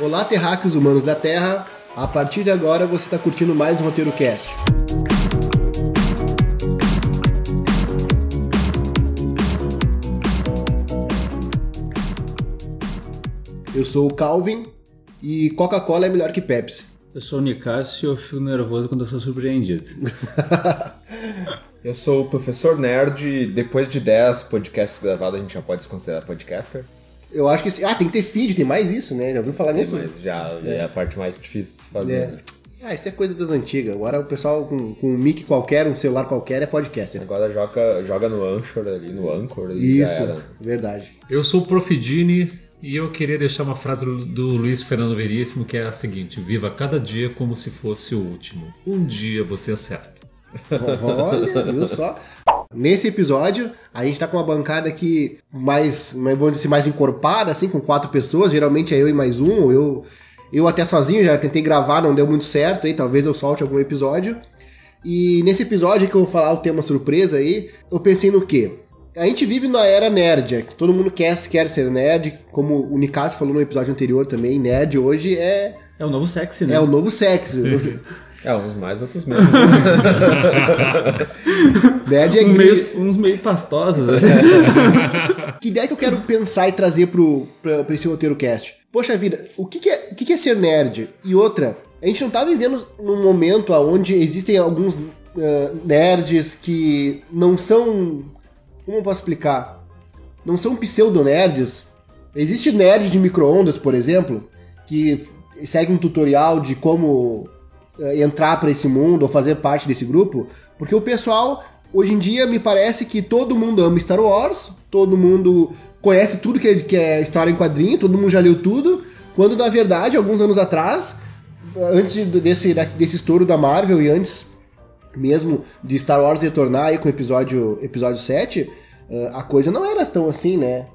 Olá, terráqueos humanos da Terra. A partir de agora você está curtindo mais um Roteiro Cast. Eu sou o Calvin e Coca-Cola é melhor que Pepsi. Eu sou o Nicásio e eu fico nervoso quando eu sou surpreendido. eu sou o professor nerd e depois de 10 podcasts gravados a gente já pode se considerar podcaster. Eu acho que. Ah, tem que ter feed, tem mais isso, né? Já ouviu falar tem nisso? Mais, já é. é. a parte mais difícil de se fazer. É. Ah, isso é coisa das antigas. Agora o pessoal com, com um mic qualquer, um celular qualquer, é podcast. Né? Agora joga, joga no Anchor ali, no Anchor. Isso, verdade. Eu sou o Profidini e eu queria deixar uma frase do Luiz Fernando Veríssimo que é a seguinte: Viva cada dia como se fosse o último. Um dia você acerta. Olha, viu só? Nesse episódio, a gente tá com uma bancada aqui mais, vamos dizer mais encorpada, assim, com quatro pessoas. Geralmente é eu e mais um, ou eu, eu até sozinho, já tentei gravar, não deu muito certo aí, talvez eu solte algum episódio. E nesse episódio que eu vou falar o tema surpresa aí, eu pensei no quê? A gente vive na era nerd, que todo mundo quer, quer ser nerd, como o Nikas falou no episódio anterior também, nerd hoje é... É o novo sexy, né? É o novo sexy. É, uns mais, outros menos. Nerd é um meio, uns meio pastosos. Assim. que ideia que eu quero pensar e trazer pro, pra, pra esse roteiro cast? Poxa vida, o que, que, é, o que, que é ser nerd? E outra, a gente não tá vivendo num momento onde existem alguns uh, nerds que não são. Como eu posso explicar? Não são pseudo-nerds. Existe nerd de micro-ondas, por exemplo, que segue um tutorial de como entrar para esse mundo ou fazer parte desse grupo, porque o pessoal hoje em dia me parece que todo mundo ama Star Wars, todo mundo conhece tudo que é, que é história em quadrinho, todo mundo já leu tudo, quando na verdade, alguns anos atrás, antes desse, desse estouro da Marvel e antes mesmo de Star Wars retornar aí com o episódio, episódio 7, eh, a coisa não era tão assim, né?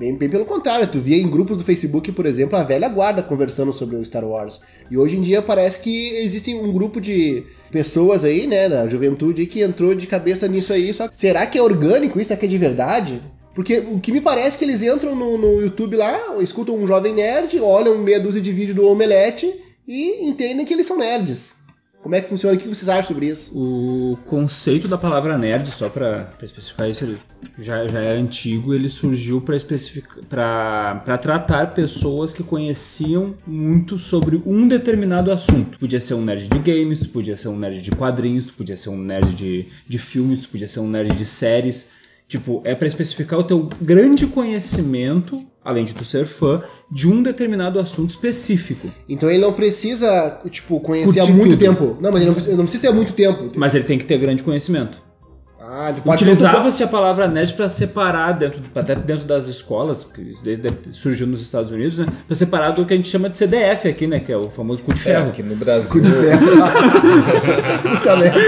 Bem, bem pelo contrário, tu via em grupos do Facebook, por exemplo, a velha guarda conversando sobre o Star Wars. E hoje em dia parece que existe um grupo de pessoas aí, né, da juventude que entrou de cabeça nisso aí. Só será que é orgânico isso? Será que é de verdade? Porque o que me parece é que eles entram no, no YouTube lá, escutam um jovem nerd, olham meia dúzia de vídeo do Omelete e entendem que eles são nerds. Como é que funciona? O que vocês acham sobre isso? O conceito da palavra nerd, só para especificar isso, já, já é antigo, ele surgiu para tratar pessoas que conheciam muito sobre um determinado assunto. Podia ser um nerd de games, podia ser um nerd de quadrinhos, podia ser um nerd de, de filmes, podia ser um nerd de séries. Tipo, é para especificar o teu grande conhecimento, além de tu ser fã, de um determinado assunto específico. Então ele não precisa, tipo, conhecer Curtir há muito tudo. tempo. Não, mas ele não precisa, não precisa ter muito tempo. Mas ele tem que ter grande conhecimento. Ah, Utilizava-se a palavra nerd para separar dentro, até dentro das escolas, que surgiu nos Estados Unidos, né? Para separar do que a gente chama de CDF aqui, né? Que é o famoso cu de é, ferro. É, aqui no Brasil. Cu de ferro. Puta merda.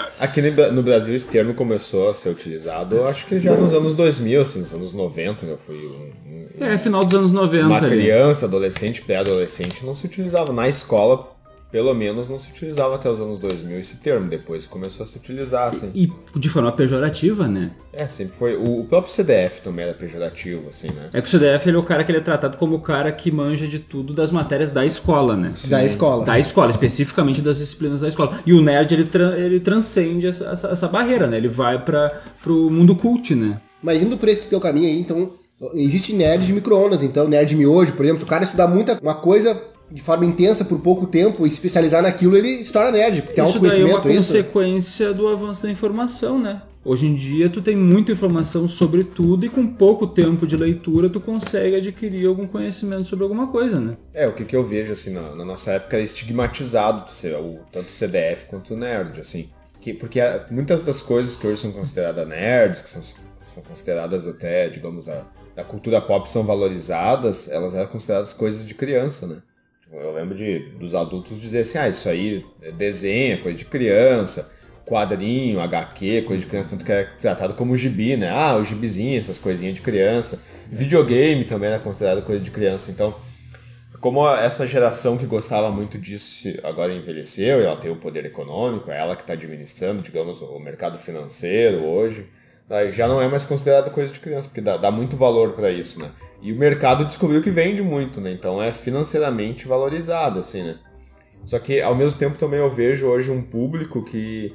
Aqui no Brasil esse termo começou a ser utilizado, acho que já nos anos 2000, assim, nos anos 90, né? Foi um, um, é, final dos anos 90. Uma criança, adolescente, pré-adolescente não se utilizava na escola pelo menos não se utilizava até os anos 2000 esse termo, depois começou a se utilizar, assim. E de forma pejorativa, né? É, sempre foi. O, próprio CDF também era pejorativo, assim, né? É que o CDF ele é o cara que ele é tratado como o cara que manja de tudo das matérias da escola, né? Sim. Da escola. Da escola, especificamente das disciplinas da escola. E o nerd, ele, tra ele transcende essa, essa, essa, barreira, né? Ele vai para pro mundo cult, né? Mas indo por esse teu caminho aí, então, existe nerd de micro-ondas, então, nerd miojo, por exemplo, se o cara estudar muita uma coisa de forma intensa por pouco tempo e especializar naquilo, ele se torna nerd, tem isso autoconhecimento. Isso daí é uma consequência isso? do avanço da informação, né? Hoje em dia tu tem muita informação sobre tudo e com pouco tempo de leitura tu consegue adquirir algum conhecimento sobre alguma coisa, né? É, o que, que eu vejo assim na, na nossa época é estigmatizado o, tanto o CDF quanto o nerd, assim. Que, porque muitas das coisas que hoje são consideradas nerds, que são, são consideradas até, digamos, a, da cultura pop são valorizadas, elas eram consideradas coisas de criança, né? Eu lembro de dos adultos dizer assim, ah, isso aí é desenho, coisa de criança, quadrinho, HQ, coisa de criança, tanto que é tratado como gibi, né? Ah, o gibizinho, essas coisinhas de criança. Videogame também é considerado coisa de criança, então como essa geração que gostava muito disso agora envelheceu e ela tem o poder econômico, é ela que está administrando, digamos, o mercado financeiro hoje, já não é mais considerada coisa de criança, porque dá, dá muito valor para isso, né? E o mercado descobriu que vende muito, né? Então é financeiramente valorizado, assim, né? Só que ao mesmo tempo também eu vejo hoje um público que,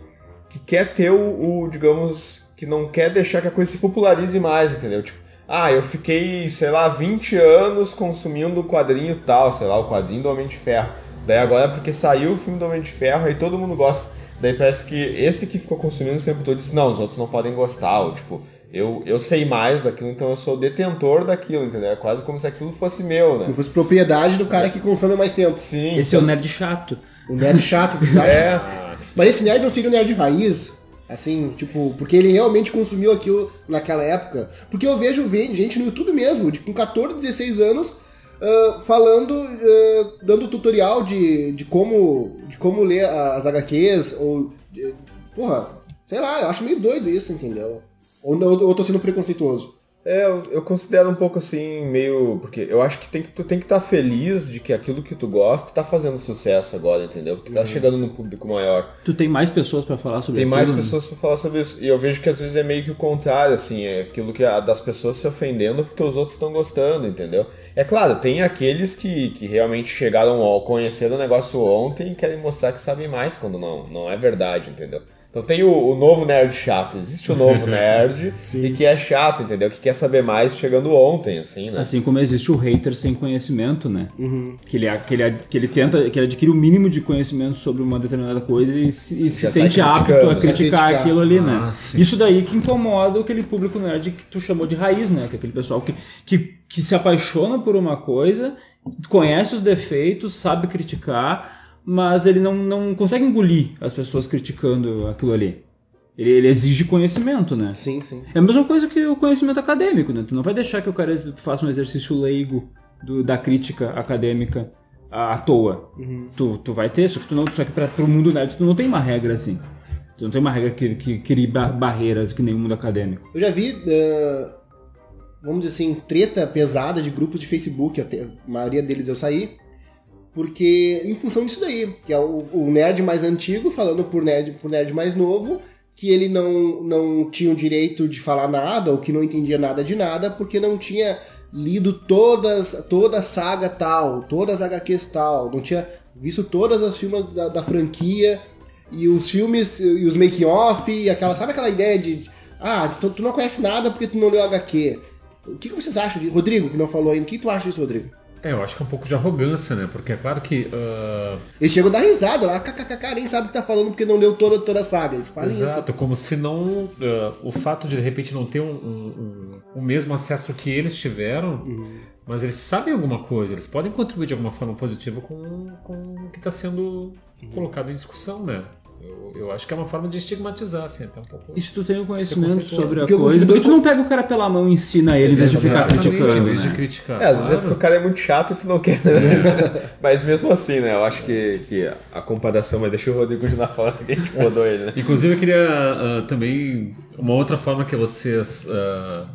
que quer ter o, o, digamos, que não quer deixar que a coisa se popularize mais, entendeu? Tipo, ah, eu fiquei, sei lá, 20 anos consumindo o quadrinho tal, sei lá, o quadrinho do Homem de Ferro. Daí agora porque saiu o filme do Homem de Ferro, aí todo mundo gosta. Daí parece que esse que ficou consumindo o tempo todo disse, não, os outros não podem gostar, ou tipo, eu, eu sei mais daquilo, então eu sou detentor daquilo, entendeu? É quase como se aquilo fosse meu, né? Como fosse propriedade do cara que consome há mais tempo. Sim. Esse é o nerd chato. Um nerd chato, que? É, Mas esse nerd não seria um nerd raiz, assim, tipo, porque ele realmente consumiu aquilo naquela época. Porque eu vejo ve- gente no YouTube mesmo, de, com 14, 16 anos, ah, falando, ah, dando tutorial de, de, como, de como ler as HQs, ou. de- porra, sei lá, eu acho meio doido isso, entendeu? Ou, ou eu tô sendo preconceituoso. É, eu, eu considero um pouco assim, meio. Porque eu acho que tem que, tu tem que estar feliz de que aquilo que tu gosta tá fazendo sucesso agora, entendeu? Porque tá chegando num público maior. Tu tem mais pessoas pra falar sobre Tem mais né? pessoas pra falar sobre isso. E eu vejo que às vezes é meio que o contrário, assim, é aquilo que a, das pessoas se ofendendo porque os outros estão gostando, entendeu? É claro, tem aqueles que, que realmente chegaram ao conhecer o negócio ontem e querem mostrar que sabem mais quando não, não é verdade, entendeu? Então tem o, o novo nerd chato, existe o novo nerd e que é chato, entendeu? Que quer saber mais chegando ontem, assim, né? Assim como existe o hater sem conhecimento, né? Uhum. Que, ele, que, ele, que ele tenta, que ele adquire o mínimo de conhecimento sobre uma determinada coisa e se, e se sente apto a né? criticar Criticar. aquilo ali, né? Ah, sim. Isso daí que incomoda aquele público nerd que tu chamou de raiz, né? Que é aquele pessoal que, que, que se apaixona por uma coisa, conhece os defeitos, sabe criticar, mas ele não, não consegue engolir as pessoas criticando aquilo ali. Ele, ele exige conhecimento, né? Sim, sim. É a mesma coisa que o conhecimento acadêmico, né? Tu não vai deixar que o cara faça um exercício leigo do- da crítica acadêmica à, à toa. Tu, tu vai ter, só que, tu não, só que pra, pro mundo nerd tu não tem uma regra assim. Tu não tem uma regra que, que crie ba- barreiras que nem o mundo acadêmico. Eu já vi, ah, vamos dizer assim, treta pesada de grupos de Facebook, até, a maioria deles eu saí, porque em função disso daí, que é o, o nerd mais antigo falando por nerd, por nerd mais novo, que ele não, não tinha o direito de falar nada, ou que não entendia nada de nada, porque não tinha lido todas, toda a saga tal, todas as HQs tal, não tinha visto todas as filmes da, da franquia, e os filmes, e os make-off, e aquela, sabe aquela ideia de, ah, tu, tu não conhece nada porque tu não leu HQ. O que, que vocês acham disso? Rodrigo, que não falou ainda, o que tu acha disso, Rodrigo? É, eu acho que é um pouco de arrogância, né? Porque é claro que. ah, Eles chegam a dar risada lá, kkkk, nem sabe o que tá falando porque não leu toda, toda a saga. Eles fazem isso. Exato, como se não. ah, o fato de de repente não ter um, um- um- o mesmo acesso que eles tiveram, mas eles sabem alguma coisa, eles podem contribuir de alguma forma positiva com, com o que está sendo colocado em discussão, né? Eu, acho que é uma forma de estigmatizar, assim, até um pouco. E se tu tem o conhecimento sobre a coisa, consigo- por que tu não pega o cara pela mão e ensina ele em vez de ficar criticando, em vez de né? criticar. É, às vezes é porque o cara é muito chato e tu não quer. Né? mas mesmo assim, né? Eu acho que, que a comparação. Mas deixa o Rodrigo continuar falando que a gente podou ele, né? Inclusive, eu queria ah, também. Uma outra forma que vocês. ah,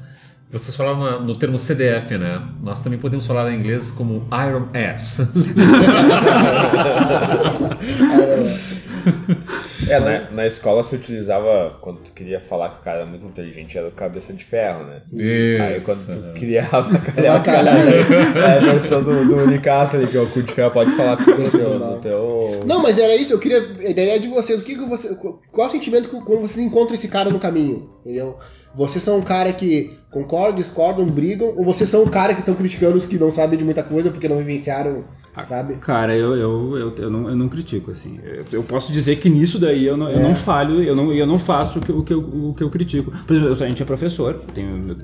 vocês falaram no termo CDF, né? Nós também podemos falar em inglês como Iron Ass. É, na, na escola se utilizava, quando tu queria falar que o cara era muito inteligente, era o cabeça de ferro, né? Aí quando tu criava calhau, calhau, é a versão do, do Unicasso ali, que é o cu de ferro pode falar do teu. Do teu... Não, mas era isso, eu queria. A ideia é de vocês. O que, que você. Qual é o sentimento que, quando vocês encontram esse cara no caminho? Entendeu? Vocês são um cara que concordam, discordam, brigam, ou vocês são um cara que estão criticando os que não sabem de muita coisa porque não vivenciaram, sabe? Cara, eu, eu, eu, eu, não, eu não critico, assim. Eu, eu posso dizer que nisso daí eu não, eu não falho, eu não, eu não faço o que, o, que eu, o que eu critico. Por exemplo, eu- a gente é professor, tenho,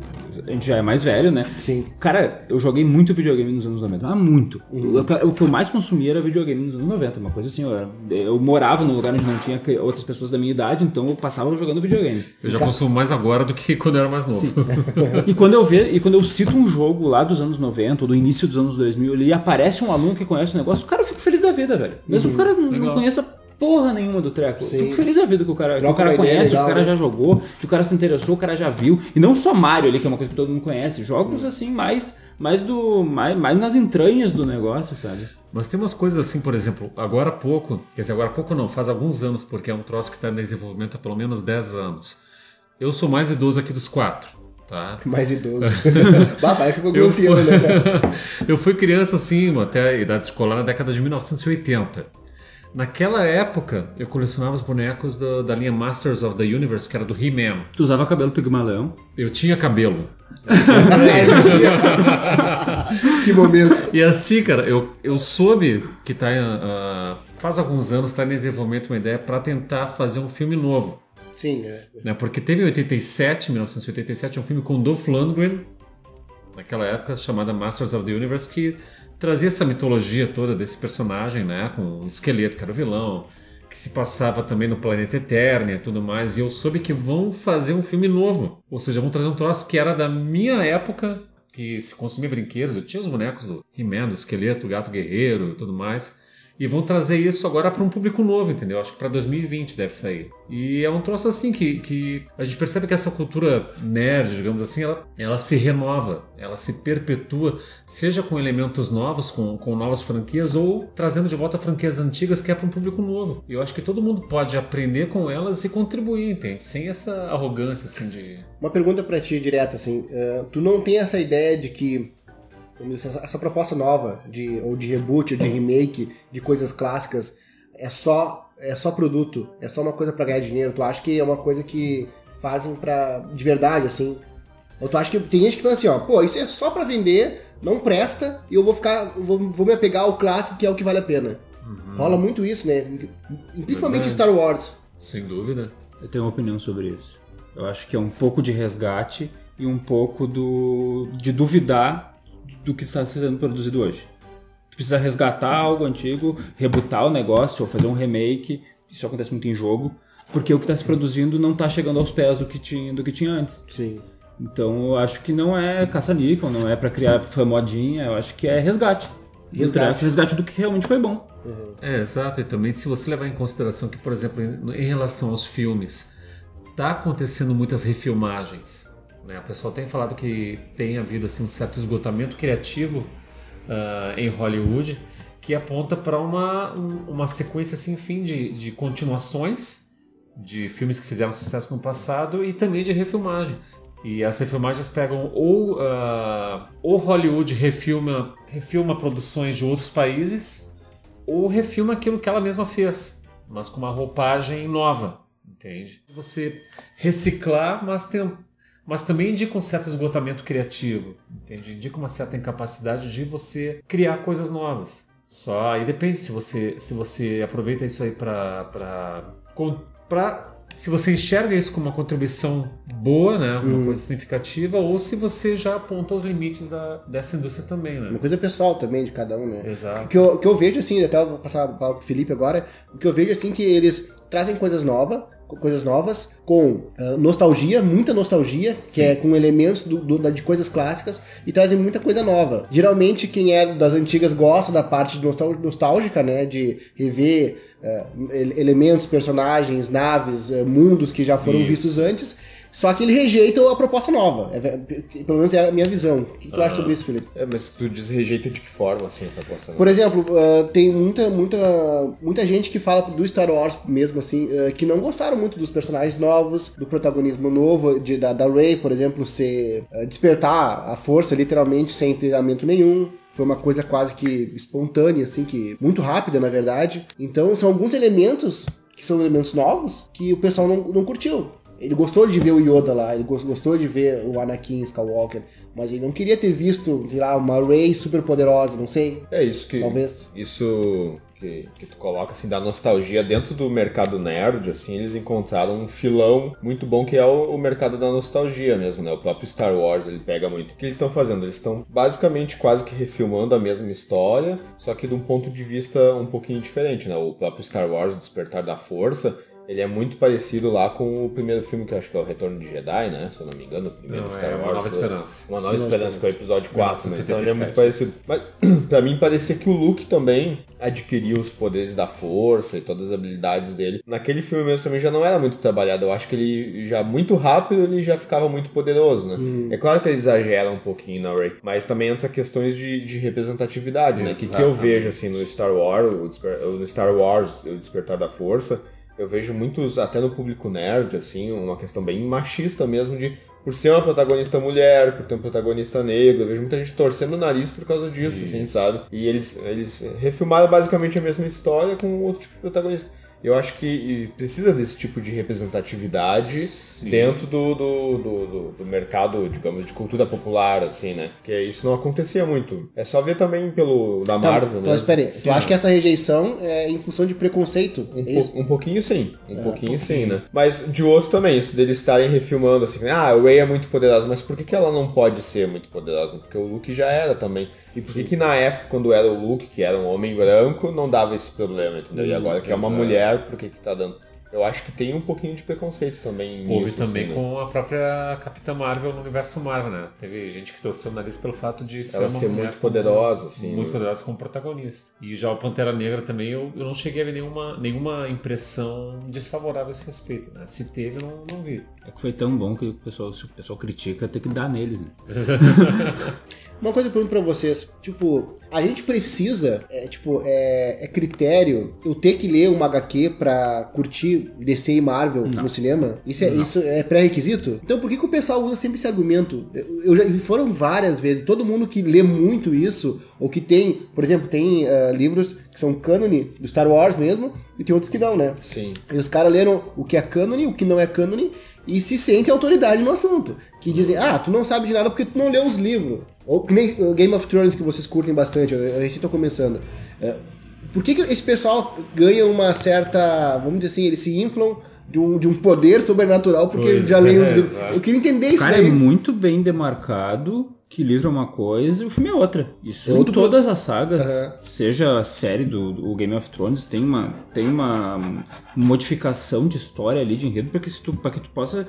a gente já é mais velho, né? Sim. Cara, eu joguei muito videogame nos anos 90, ah, muito. Uhum. O, o que eu mais consumia era videogame nos anos 90, uma coisa assim, eu, era- eu morava num lugar onde não tinha outras pessoas da minha idade, então eu passava jogando videogame. Eu já consumo mais agora do que quando eu era mais novo. E quando eu ve, e quando eu cito um jogo lá dos anos 90 ou do início dos anos 2000 ali, e aparece um aluno que conhece o negócio, cara, eu fico feliz da vida, velho. Mesmo que o cara não, não Legal. conheça porra nenhuma do treco. Eu Sim. fico feliz da vida que o cara, que o cara uma ideia conhece, que o cara né? já jogou, que o cara se interessou, o cara já viu. E não só Mario ali, que é uma coisa que todo mundo conhece. Jogos assim mais mais do. Mais, mais nas entranhas do negócio, sabe? Mas tem umas coisas assim, por exemplo, agora há pouco, quer dizer, agora há pouco não, faz alguns anos, porque é um troço que está em desenvolvimento há pelo menos 10 anos. Eu sou mais idoso aqui dos quatro, tá? Mais idoso. bah, parece que ficou Eu fui... né? eu fui criança assim, até a idade escolar na década de 1980. Naquela época, eu colecionava os bonecos do- da linha Masters of the Universe, que era do He-Man. Tu usava cabelo pigmalão. Eu tinha cabelo. que momento. E assim, cara, eu, eu soube que tá, ah, faz alguns anos está em desenvolvimento uma ideia para tentar fazer um filme novo. Sim, é. né? Porque teve em 87, 1987, um filme com Dolph Lundgren, naquela época, chamada Masters of the Universe, que trazia essa mitologia toda desse personagem, né? Com o esqueleto, que era o vilão, que se passava também no planeta Eternia e tudo mais. E eu soube que vão fazer um filme novo. Ou seja, vão trazer um troço que era da minha época, que se consumia brinquedos. Eu tinha os bonecos do He-Man, do esqueleto, do gato guerreiro e tudo mais. E vão trazer isso agora para um público novo, entendeu? Acho que para 2020 deve sair. E é um troço assim que, que a gente percebe que essa cultura nerd, digamos assim, ela, ela se renova, ela se perpetua, seja com elementos novos, com, com novas franquias, ou trazendo de volta franquias antigas que é para um público novo. E eu acho que todo mundo pode aprender com elas e contribuir, entende? Sem essa arrogância assim de. Uma pergunta pra ti direta, assim. eh, tu não tem essa ideia de que dizer, essa, essa proposta nova de ou de reboot ou de remake de coisas clássicas é só é só produto, é só uma coisa pra ganhar dinheiro. Tu acha que é uma coisa que fazem pra de verdade assim? Ou tu acha que tem gente que pensa assim, ó, pô, isso é só pra vender, não presta e eu vou ficar vou, vou me apegar ao clássico que é o que vale a pena. Rola muito isso, né? Principalmente Verdade. Star Wars. Sem dúvida. Eu tenho uma opinião sobre isso. Eu acho que é um pouco de resgate e um pouco do de duvidar do que está sendo produzido hoje. Tu precisa resgatar algo antigo, rebutar o negócio ou fazer um remake. Isso acontece muito em jogo, porque o que está se produzindo não está chegando aos pés do que tinha, do que tinha antes. Sim. Então eu acho que não é caça-níquel, não é para criar fã modinha, eu acho que é resgate. Resgate. Resgate do que realmente foi bom. É, exato. E também se você levar em consideração que, por exemplo, em, em relação aos filmes, tá acontecendo muitas refilmagens. Né? O pessoal tem falado que tem havido assim, um certo esgotamento criativo ah, em Hollywood que aponta para uma, um- uma sequência sem fim de, de continuações de filmes que fizeram sucesso no passado e também de refilmagens. E as refilmagens pegam ou, ah, ou Hollywood refilma, refilma produções de outros países ou refilma aquilo que ela mesma fez, mas com uma roupagem nova, entende? Você reciclar, mas, tem, mas também indica um certo esgotamento criativo, entende? Indica uma certa incapacidade de você criar coisas novas. Só aí depende se você se você aproveita isso aí para para se você enxerga isso como uma contribuição boa, né, uma coisa significativa, ou se você já aponta os limites da, dessa indústria também, né? Uma coisa pessoal também de cada um, né? Exato. O que eu, que eu vejo, assim, até eu vou passar a palavra pro Felipe agora, o que eu vejo, assim, que eles trazem coisas novas, coisas novas, com ah, nostalgia, muita nostalgia, que é com elementos do- do- de coisas clássicas, e trazem muita coisa nova. Geralmente, quem é das antigas gosta da parte nostálgica, né, de rever ele- elementos, personagens, naves, ah, mundos que já foram Isso. vistos antes, só que ele rejeita a proposta nova. É pelo menos é a minha visão. O que tu acha sobre isso, Felipe? É, mas tu diz rejeita de que forma, assim, a proposta? Por exemplo, uh, tem muita, muita, muita gente que fala do Star Wars mesmo, assim, uh, que não gostaram muito dos personagens novos, do protagonismo novo, de, da, da Rey, por exemplo, ser uh, despertar a força literalmente sem treinamento nenhum. Foi uma coisa quase que espontânea, assim, que muito rápida, na verdade. Então, são alguns elementos que são elementos novos que o pessoal não, não curtiu. Ele gostou de ver o Yoda lá, ele gos- gostou de ver o Anakin Skywalker, mas ele não queria ter visto, sei lá, uma Rey super poderosa, não sei. É isso que. Talvez. Isso que, que tu coloca, assim, da nostalgia dentro do mercado nerd, assim, eles encontraram um filão muito bom que é o, o mercado da nostalgia mesmo, né? O próprio Star Wars, ele pega muito. O que eles estão fazendo? Eles estão basicamente quase que refilmando a mesma história, só que de um ponto de vista um pouquinho diferente, né? O próprio Star Wars, o Despertar da Força, Ele é muito parecido lá com o primeiro filme que eu acho que é o Retorno de Jedi, né? Se eu não me engano, o primeiro Não, Star é Wars. Uma Nova Esperança. Uma Nova Esperança, que é o episódio 4, né? Então ele é 1977, muito parecido. Mas pra mim parecia que o Luke também adquiriu os poderes da força e todas as habilidades dele. Naquele filme mesmo também já não era muito trabalhado. Eu acho que ele já muito rápido ele já ficava muito poderoso, né? É claro que ele exagera um pouquinho na Rey, mas também entra questões de, de representatividade, né? Que, que eu vejo assim no Star Wars, o Desper- no Star Wars, o Despertar da Força, eu vejo muitos, até no público nerd, assim, uma questão bem machista mesmo, de por ser uma protagonista mulher, por ter um protagonista negro, eu vejo muita gente torcendo o nariz por causa disso, assim, sabe? E eles, eles refilmaram basicamente a mesma história com outro tipo de protagonista. Eu acho que precisa desse tipo de representatividade dentro do, do, do, do- do mercado, digamos, de cultura popular, assim, né? Porque isso não acontecia muito. É só ver também pelo da Tá, Marvel, então, né? espera aí. Tu acha que essa rejeição é em função de preconceito? Um, É po- um pouquinho sim, um pouquinho sim, né? Mas de outro também, isso deles estarem refilmando assim, ah, a Rey é muito poderosa, mas por que, que ela não pode ser muito poderosa? Porque o Luke já era também. E por que, que na época, quando era o Luke, que era um homem branco, não dava esse problema, entendeu? E agora que é uma exato. Mulher, por que, que tá dando? Eu acho que tem um pouquinho de preconceito também. Houve nisso, também assim, né? com a própria Capitã Marvel no universo Marvel, né? Teve gente que torceu o nariz pelo fato de ser Ela uma ser muito poderosa, assim. muito né? poderosa como protagonista. E já o Pantera Negra também, eu, eu não cheguei a ver nenhuma, nenhuma impressão desfavorável a esse respeito, né? Se teve, eu não, não vi. É que foi tão bom que o pessoal, se o pessoal critica, tem que dar neles, né? Uma coisa que eu pergunto pra vocês, tipo, a gente precisa, é, tipo, é, é critério eu ter que ler uma HQ pra curtir DC e Marvel no cinema? Isso é, isso é pré-requisito? Então por que, que o pessoal usa sempre esse argumento? Eu, eu já, foram várias vezes, todo mundo que lê muito isso, ou que tem, por exemplo, tem ah, livros que são cânone do Star Wars mesmo, e tem outros que não, né? Sim. E os caras leram o que é cânone, o que não é cânone, e se sentem autoridade no assunto. Que dizem, ah, tu não sabe de nada porque tu não leu os livros. Ou que nem o Game of Thrones, que vocês curtem bastante, eu, eu recém tô começando. É, por que, que esse pessoal ganha uma certa, vamos dizer assim, eles se inflam de um, de um poder sobrenatural porque Pois já leem os é, livros? exato. Eu queria entender isso Cara, daí. é muito bem demarcado que livro é uma coisa e o filme é outra. Isso É todas as sagas, Aham. seja a série do, do Game of Thrones, tem uma, tem uma modificação de história ali, de enredo, para que, tu- que tu possa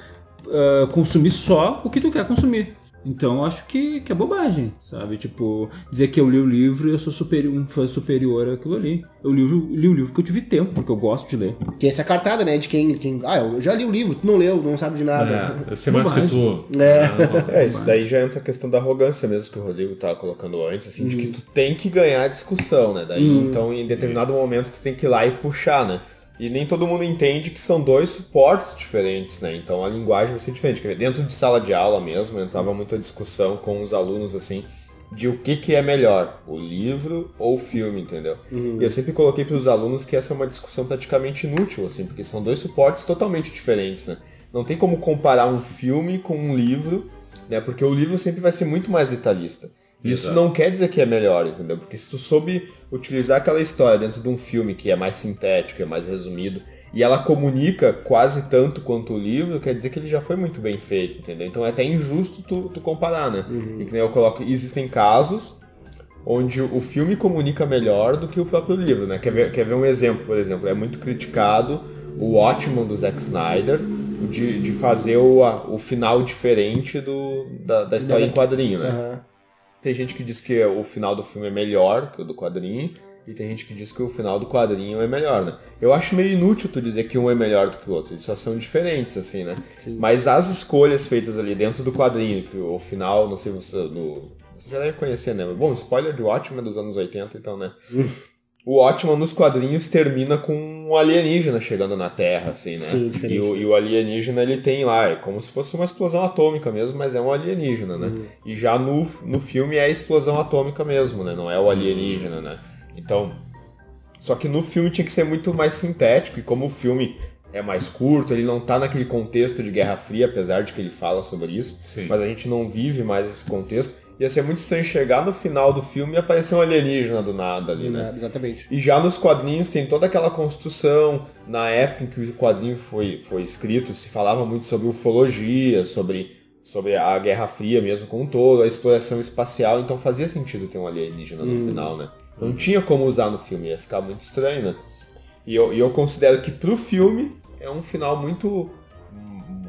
ah, consumir só o que tu quer consumir. Então eu acho que, que é bobagem, sabe? Tipo, dizer que eu li o livro e eu sou superior, um fã superior àquilo ali. Eu li, o- li o livro porque eu tive tempo, porque eu gosto de ler. Que essa cartada, né? De quem, quem. Ah, eu já li o livro, tu não leu, não sabe de nada. É, eu sei mais que tu. É. É, isso daí já entra a questão da arrogância mesmo que o Rodrigo tava colocando antes, assim, de que tu tem que ganhar a discussão, né? Daí, então, em determinado momento, tu tem que ir lá e puxar, né? E nem todo mundo entende que são dois suportes diferentes, né? Então a linguagem vai ser diferente. Dentro de sala de aula mesmo, entrava muita discussão com os alunos, assim, de o que, que é melhor, o livro ou o filme, entendeu? E eu sempre coloquei para os alunos que essa é uma discussão praticamente inútil, assim, porque são dois suportes totalmente diferentes, né? Não tem como comparar um filme com um livro, né? Porque o livro sempre vai ser muito mais detalhista. Isso não quer dizer que é melhor, entendeu? Porque se tu soube utilizar aquela história dentro de um filme que é mais sintético, é mais resumido, e ela comunica quase tanto quanto o livro, quer dizer que ele já foi muito bem feito, entendeu? Então é até injusto tu, tu comparar, né? E que nem eu coloco, existem casos onde o filme comunica melhor do que o próprio livro, né? Quer ver, quer ver um exemplo, por exemplo? É muito criticado o Watchmen do Zack Snyder de, de fazer o, a- o final diferente do, da, da história em quadrinho, né? Aham. Tem gente que diz que o final do filme é melhor que o do quadrinho, e tem gente que diz que o final do quadrinho é melhor, né? Eu acho meio inútil tu dizer que um é melhor do que o outro, eles só são diferentes, assim, né? Mas as escolhas feitas ali dentro do quadrinho, que o final, não sei se você, no, você já deve conhecer, né? Bom, spoiler de Watchmen é dos anos 80, então, né? O Watchmen nos quadrinhos termina com um alienígena chegando na Terra, assim, né? Sim, diferente. E o, e o alienígena ele tem lá, é como se fosse uma explosão atômica mesmo, mas é um alienígena, né? Uhum. E já no, no filme é a explosão atômica mesmo, né? Não é o alienígena, né? Então. Só que no filme tinha que ser muito mais sintético, e como o filme é mais curto, ele não tá naquele contexto de Guerra Fria, apesar de que ele fala sobre isso, Sim. mas a gente não vive mais esse contexto. Ia ser muito estranho chegar no final do filme e aparecer um alienígena do nada ali, né? Exatamente. E já nos quadrinhos tem toda aquela construção. Na época em que o quadrinho foi, foi escrito, se falava muito sobre ufologia, sobre, sobre a Guerra Fria mesmo como um todo, a exploração espacial, então fazia sentido ter um alienígena no final, né? Não tinha como usar no filme, ia ficar muito estranho, né? E eu, e eu considero que pro filme é um final muito hum,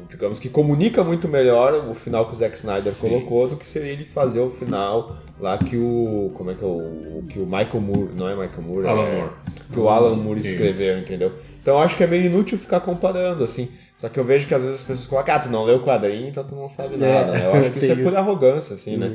digamos que comunica muito melhor o final que o Zack Snyder Sim. colocou do que seria ele fazer o final lá que o como é que é o que o Michael Moore, não é Michael Moore, Alan é, Moore. que o Alan Moore Isso. escreveu, entendeu? Então eu acho que é meio inútil ficar comparando assim. Só que eu vejo que às vezes as pessoas colocam, ah, tu não leu o quadrinho, então tu não sabe nada, né? Eu acho que isso é por isso. arrogância, assim, né?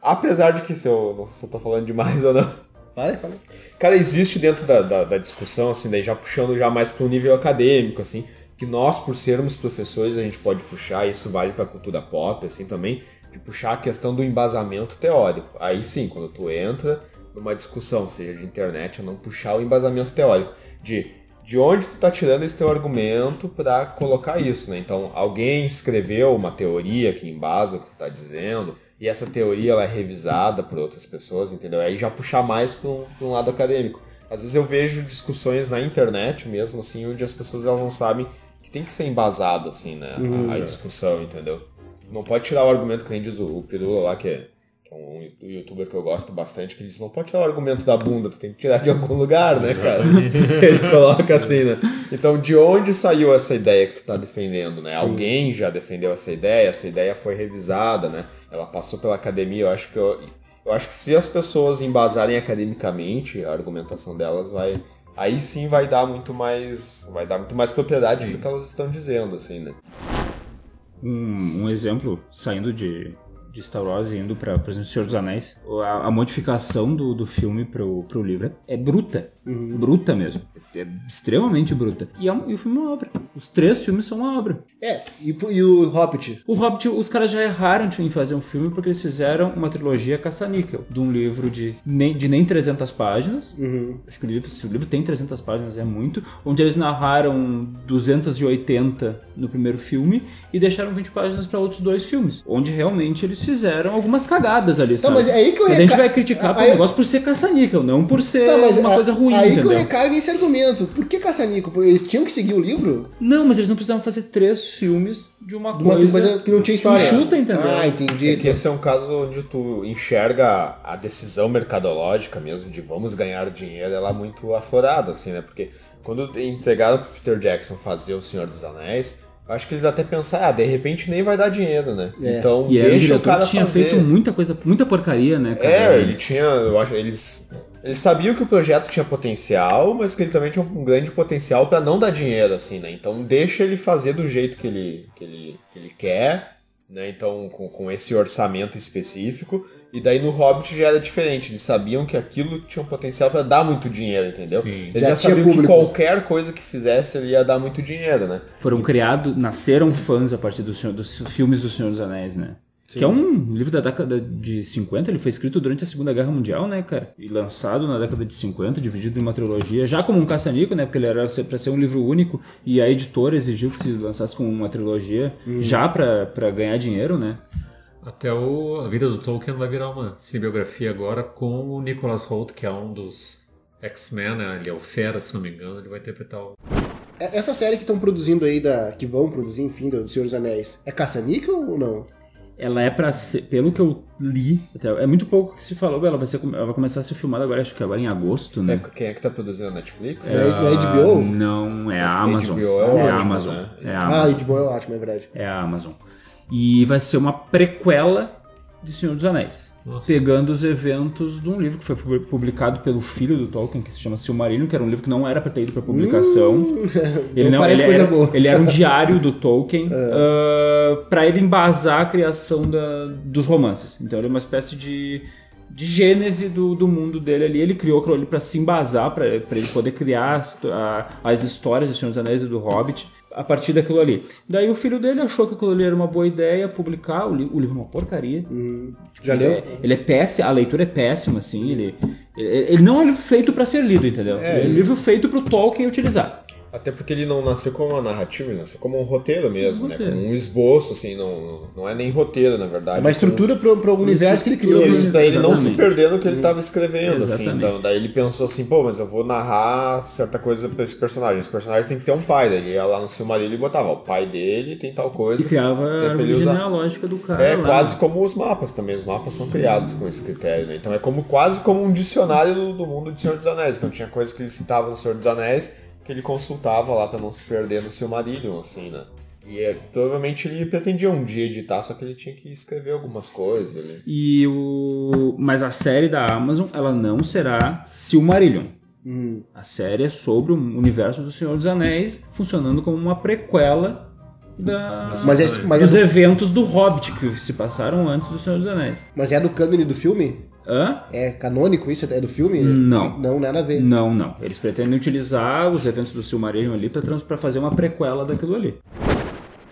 Apesar de que se eu não sei se eu tô falando demais ou não. Fala, fala. Cara, existe dentro da, da, da discussão, assim, daí já puxando já mais para um nível acadêmico, assim, que nós, por sermos professores, a gente pode puxar, isso vale para cultura pop, assim, também, de puxar a questão do embasamento teórico. Aí sim, quando tu entra numa discussão, seja de internet ou não, puxar o embasamento teórico, de de onde tu tá tirando esse teu argumento para colocar isso, né? Então, alguém escreveu uma teoria que embasa o que tu tá dizendo, e essa teoria ela é revisada por outras pessoas, entendeu? Aí já puxar mais para um, um lado acadêmico. Às vezes eu vejo discussões na internet mesmo, assim, onde as pessoas elas não sabem tem que ser embasado, assim, né? a, a discussão, entendeu? Não pode tirar o argumento que nem diz o, o Pirula lá, que é, que é um youtuber que eu gosto bastante, que ele diz, não pode tirar o argumento da bunda, tu tem que tirar de algum lugar, né, cara? ele coloca assim, né? Então, de onde saiu essa ideia que tu tá defendendo, né? Alguém já defendeu essa ideia, essa ideia foi revisada, né? Ela passou pela academia, eu acho que eu, eu acho que se as pessoas embasarem academicamente a argumentação delas vai aí sim vai dar muito mais vai dar muito mais propriedade do que elas estão dizendo assim né Um, um exemplo, saindo de, de Star Wars e indo para, por exemplo, Senhor dos Anéis, a, a modificação do, do filme pro, pro livro é bruta. Bruta mesmo. É extremamente bruta. E, é um, e o filme é uma obra. Os três filmes são uma obra. É, e, e o Hobbit? O Hobbit, os caras já erraram em fazer um filme porque eles fizeram uma trilogia caça-níquel, de um livro de nem, de nem 300 páginas. Acho que o livro, se o livro tem 300 páginas é muito, onde eles narraram 280 no primeiro filme e deixaram 20 páginas para outros dois filmes, onde realmente eles fizeram algumas cagadas ali, Tá, sabe? mas é aí que eu Mas a gente reca- vai criticar aí- o negócio por ser caça-níquel, não por ser Tá, mas uma a- coisa ruim, aí que eu entendeu? recaio nesse argumento. Por que caça-nico? Porque Eles tinham que seguir o livro? Não, mas eles não precisavam fazer três filmes de uma De uma coisa, coisa que não tinha história. enxuta, entendeu? Ah, entendi. é que esse é um caso onde tu enxerga a decisão mercadológica mesmo de vamos ganhar dinheiro ela é muito aflorada assim né porque quando entregaram pro Peter Jackson fazer o Senhor dos Anéis acho que eles até pensaram ah de repente nem vai dar dinheiro né É. então E deixa o diretor cara tinha fazer feito muita coisa, muita porcaria, né, cara? É, ele tinha, eu acho, eles eles sabiam que o projeto tinha potencial, mas que ele também tinha um grande potencial pra não dar dinheiro assim, né? Então deixa ele fazer do jeito que ele que ele, que ele quer, né? Então com, com esse orçamento específico, e daí no Hobbit já era diferente, eles sabiam que aquilo tinha um potencial pra dar muito dinheiro, entendeu? Sim. Eles Já já, sabiam que público. qualquer coisa que fizesse ele ia dar muito dinheiro, né? Foram criados, nasceram fãs a partir do Senhor- dos filmes do Senhor dos Anéis, né? Que é um livro da década de 50, ele foi escrito durante a Segunda Guerra Mundial, né, cara? E lançado na década de 50, dividido em uma trilogia, já como um caça-níquel, né? Porque ele era pra ser um livro único e a editora exigiu que se lançasse como uma trilogia, já pra, pra ganhar dinheiro, né? Até o, a vida do Tolkien vai virar uma cinebiografia agora com o Nicholas Hoult, que é um dos X-Men, né? ele é o Fera, se não me engano, ele vai interpretar o... É- Essa série que estão produzindo aí, da, que vão produzir, enfim, do Senhor dos Anéis, é caça-níquel ou não? Ela é pra ser, pelo que eu li, até- é muito pouco que se falou, ela vai, ser, ela vai começar a ser filmada agora, acho que agora em agosto, né? É, quem é que tá produzindo a Netflix? É, isso é Ah, HBO? Não, é a Amazon. HBO é é a ótimo, Amazon. né? É a Ah, Amazon. HBO é ótimo, é verdade. É a Amazon. E vai ser uma prequela de Senhor dos Anéis. Nossa. Pegando os eventos de um livro que foi pu- publicado pelo filho do Tolkien, que se chama Silmarillion, que era um livro que não era pra ter ido pra publicação. ele não parece coisa era, boa. ele era um diário do Tolkien ah, pra ele embasar a criação da- dos romances. Então ele é uma espécie de, de gênese do, do mundo dele ali. Ele criou aquilo ali pra se embasar, pra ele poder criar as, a- as histórias do Senhor dos Anéis e do Hobbit a partir daquilo ali. Daí o filho dele achou que aquilo ali era uma boa ideia, publicar. O, li- o livro é uma porcaria. Já Ele leu? é, ele é péssimo, a leitura é péssima, assim. Ele, ele ele não é um livro feito pra ser lido, entendeu? É, ele é um livro feito pro Tolkien utilizar. Até porque ele não nasceu como uma narrativa, ele nasceu como um roteiro mesmo, né? roteiro. Como um esboço, assim, não, não é nem roteiro, na verdade. É uma é como- estrutura pro, pro universo que ele criou. Isso, né? daí ele não se perdeu no que ele estava escrevendo, assim. Exatamente. Então, daí ele pensou assim, pô, mas eu vou narrar certa coisa pra esse personagem. Esse personagem tem que ter um pai. Daí ele ia lá no Silmarillion e botava, o pai dele tem tal coisa. E criava tem a árvore genealógica do cara. É lá. quase como os mapas também. Os mapas são criados com esse critério, né? Então é como quase como um dicionário do, do mundo de Senhor dos Anéis. Então tinha coisas que ele citava no Senhor dos Anéis que ele consultava lá pra não se perder no Silmarillion, assim, né? E é, provavelmente ele pretendia um dia editar, só que ele tinha que escrever algumas coisas ali. E o. Mas a série da Amazon, ela não será Silmarillion. A série é sobre o universo do Senhor dos Anéis, funcionando como uma prequela da... Mas é, mas, dos é do, eventos do Hobbit que se passaram antes do Senhor dos Anéis. mas é do cânone do filme? Hã? É canônico isso? É do filme? Não. Não, nada a ver. Não, não. Eles pretendem utilizar os eventos do Silmarillion ali pra fazer uma prequela daquilo ali.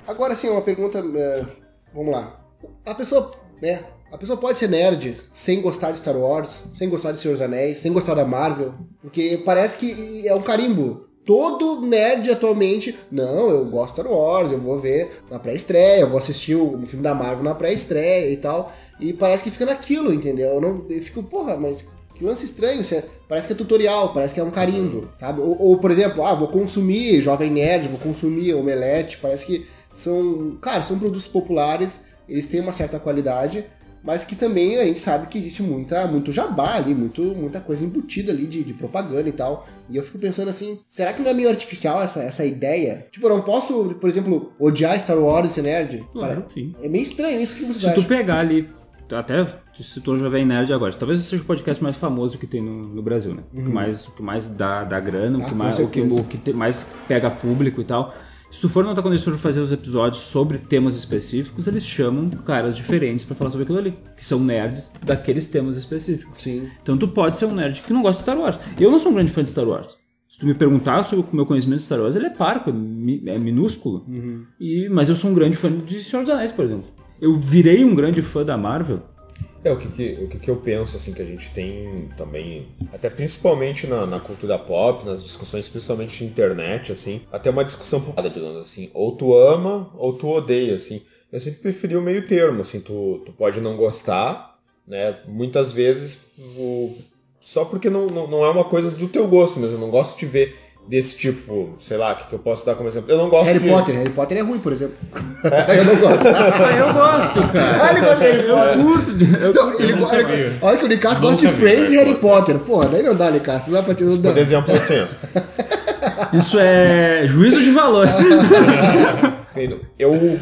Agora sim, uma pergunta. é, vamos lá. A pessoa, né? A pessoa pode ser nerd sem gostar de Star Wars, sem gostar de Senhor dos Anéis, sem gostar da Marvel, porque parece que é um carimbo. Todo nerd atualmente, não, eu gosto de Star Wars, eu vou ver na pré-estreia, eu vou assistir o filme da Marvel na pré-estreia e tal. E parece que fica naquilo, entendeu? Eu, não, eu fico, porra, mas que lance estranho, você- parece que é tutorial, parece que é um carimbo, sabe? Ou, ou, por exemplo, ah, vou consumir Jovem Nerd, vou consumir Omelete, parece que são, cara, são produtos populares, eles têm uma certa qualidade, mas que também a gente sabe que existe muita, muito jabá ali, muito, muita coisa embutida ali de, de propaganda e tal. E eu fico pensando assim, será que não é meio artificial essa, essa ideia? Tipo, eu não posso, por exemplo, odiar Star Wars e ser nerd? Claro, Pare- sim. É meio estranho isso que vocês Se tu acham. pegar ali, até tu citou o Jovem Nerd agora, talvez seja o podcast mais famoso que tem no, no Brasil, né? O que mais, o que mais dá, dá grana, o Ah, que com mais, o que, o que te- mais pega público e tal. Se tu for eles forem fazer os episódios sobre temas específicos, eles chamam caras diferentes pra falar sobre aquilo ali, que são nerds daqueles temas específicos. Sim. Então tu pode ser um nerd que não gosta de Star Wars. Eu não sou um grande fã de Star Wars. Se tu me perguntar sobre o meu conhecimento de Star Wars, ele é parco, é, é minúsculo. E, mas eu sou um grande fã de Senhor dos Anéis, por exemplo. Eu virei um grande fã da Marvel. É, o que, o que, eu penso, assim, que a gente tem também, até principalmente na, na cultura pop, nas discussões, principalmente de internet, assim, até uma discussão popular, digamos assim, ou tu ama ou tu odeia, assim. Eu sempre preferi o meio termo, assim, tu, tu pode não gostar, né, muitas vezes o- só porque não, não, não é uma coisa do teu gosto mesmo, eu não gosto de ver desse tipo, sei lá, que, que eu posso dar como exemplo? Eu não gosto Harry de... Potter, Harry Potter é ruim, por exemplo. eu não gosto. Eu gosto, cara. Ah, ele gosta de Harry Potter. Eu curto. de- eu- Não, ele, nunca olha, que o Nicasso gosta de Friends e Harry Harry Potter. Pô, daí não dá, Nicasso. Não dá pra tirar Por exemplo, assim, Isso é juízo de valor. Eu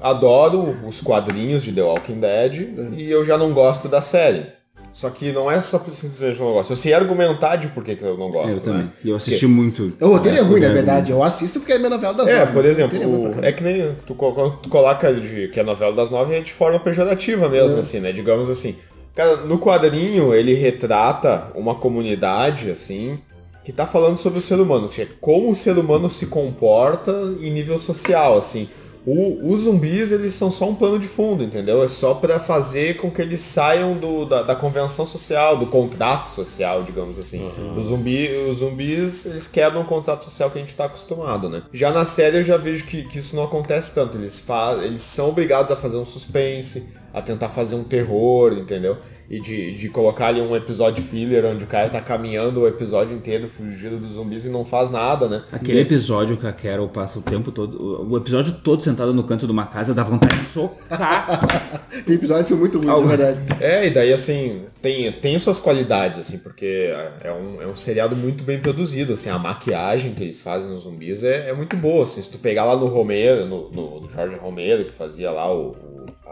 adoro os quadrinhos de The Walking Dead e eu já não gosto da série. Só que não é só por simplesmente eu não gosto. Eu sei argumentar de por que eu não gosto. Eu também. Né? E eu assisti muito. O roteiro é, ruim, na sobre- verdade. Eu assisto porque é minha novela das É, nove, por exemplo, roteiro é ruim pra o- é que nem tu, tu coloca de, que é novela das nove é de forma pejorativa mesmo, assim, né? Digamos assim. Cara, no quadrinho ele retrata uma comunidade, assim, que tá falando sobre o ser humano, que é como o ser humano se comporta em nível social, assim. O- os zumbis, eles são só um plano de fundo, entendeu? É só pra fazer com que eles saiam do, da, da convenção social, do contrato social, digamos assim. Os, zumbi, os zumbis, eles quebram o contrato social que a gente tá acostumado, né? Já na série eu já vejo que, que isso não acontece tanto. Eles, fa eles são obrigados a fazer um suspense, a tentar fazer um terror, entendeu? E de, de colocar ali um episódio filler onde o cara tá caminhando o episódio inteiro fugindo dos zumbis e não faz nada, né? Aquele episódio que a Carol passa o tempo todo. O episódio todo sentada no canto de uma casa dá vontade de socar. Tem episódios que são muito ruins, na verdade. É, e daí assim, tem, tem suas qualidades, assim, porque é um, é um seriado muito bem produzido, assim, a maquiagem que eles fazem nos zumbis é, é muito boa, assim, se tu pegar lá no Romero, no, no, no Jorge Romero, que fazia lá o-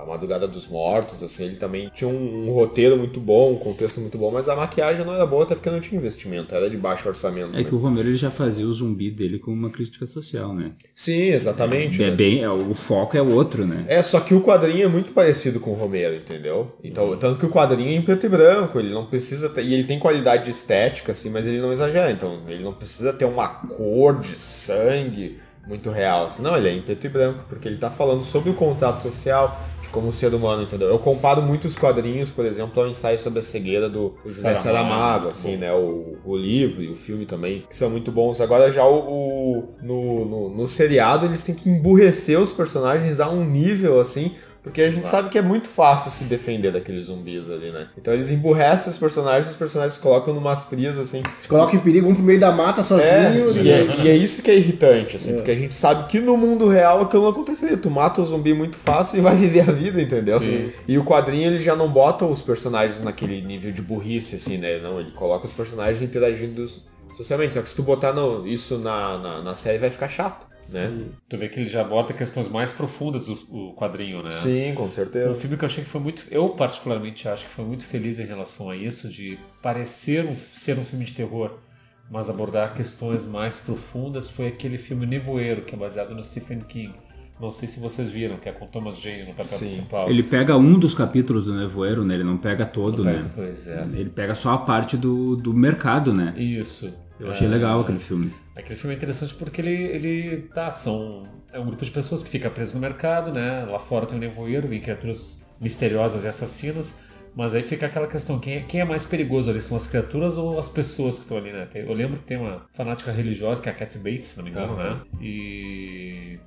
a Madrugada dos Mortos, assim, ele também tinha um, um roteiro muito bom, um contexto muito bom, mas a maquiagem não era boa até porque não tinha investimento, era de baixo orçamento. É né? que o Romero ele já fazia o zumbi dele como uma crítica social, né? Sim, exatamente. É né? bem, é, o foco é outro, né? É, só que o quadrinho é muito parecido com o Romero, entendeu? Então, tanto que o quadrinho é em preto e branco, ele não precisa ter, e ele tem qualidade estética, assim, mas ele não exagera, então ele não precisa ter uma cor de sangue muito real, assim, não, ele é em preto e branco, porque ele tá falando sobre o contrato social, como o ser humano, entendeu? Eu comparo muito os quadrinhos, por exemplo, ao ensaio sobre a cegueira do José Saramago, assim, né, o, o livro e o filme também, que são muito bons. Agora já o, o- no, no, no seriado eles têm que emburrecer os personagens a um nível, assim, porque a gente sabe que é muito fácil se defender daqueles zumbis ali, né? Então eles emburrecem os personagens, os personagens se colocam numas frias, assim. Se coloca em perigo, vão pro meio da mata É, sozinho. e, é, e é isso que é irritante, assim, porque a gente sabe que no mundo real aquilo não aconteceria. Tu mata o zumbi muito fácil e vai viver a vida, entendeu? E o quadrinho ele já não bota os personagens naquele nível de burrice, assim, né? Não, ele coloca os personagens interagindo socialmente. Só que se tu botar no- isso na, na, na série vai ficar chato, né? Tu vê que ele já aborda questões mais profundas do o quadrinho, né? Sim, com Um certeza. filme que eu achei que foi muito. Eu, particularmente, acho que foi muito feliz em relação a isso, de parecer um, ser um filme de terror, mas abordar questões mais profundas, foi aquele filme Nevoeiro, que é baseado no Stephen King. Não sei se vocês viram, que é com Thomas Jane no papel Sim. principal. Ele pega um dos capítulos do Nevoeiro, né? Ele não pega todo, né? Pois é. Ele pega só a parte do, do mercado, né? Isso. Eu achei É, legal aquele filme. Aquele filme é interessante porque ele, ele tá, são é um grupo de pessoas que fica preso no mercado, né? Lá fora tem um nevoeiro, vem criaturas misteriosas e assassinas, mas aí fica aquela questão, quem é, quem é mais perigoso ali? São as criaturas ou as pessoas que estão ali, né? Eu lembro que tem uma fanática religiosa, que é a Cat Bates, se não me engano, né? E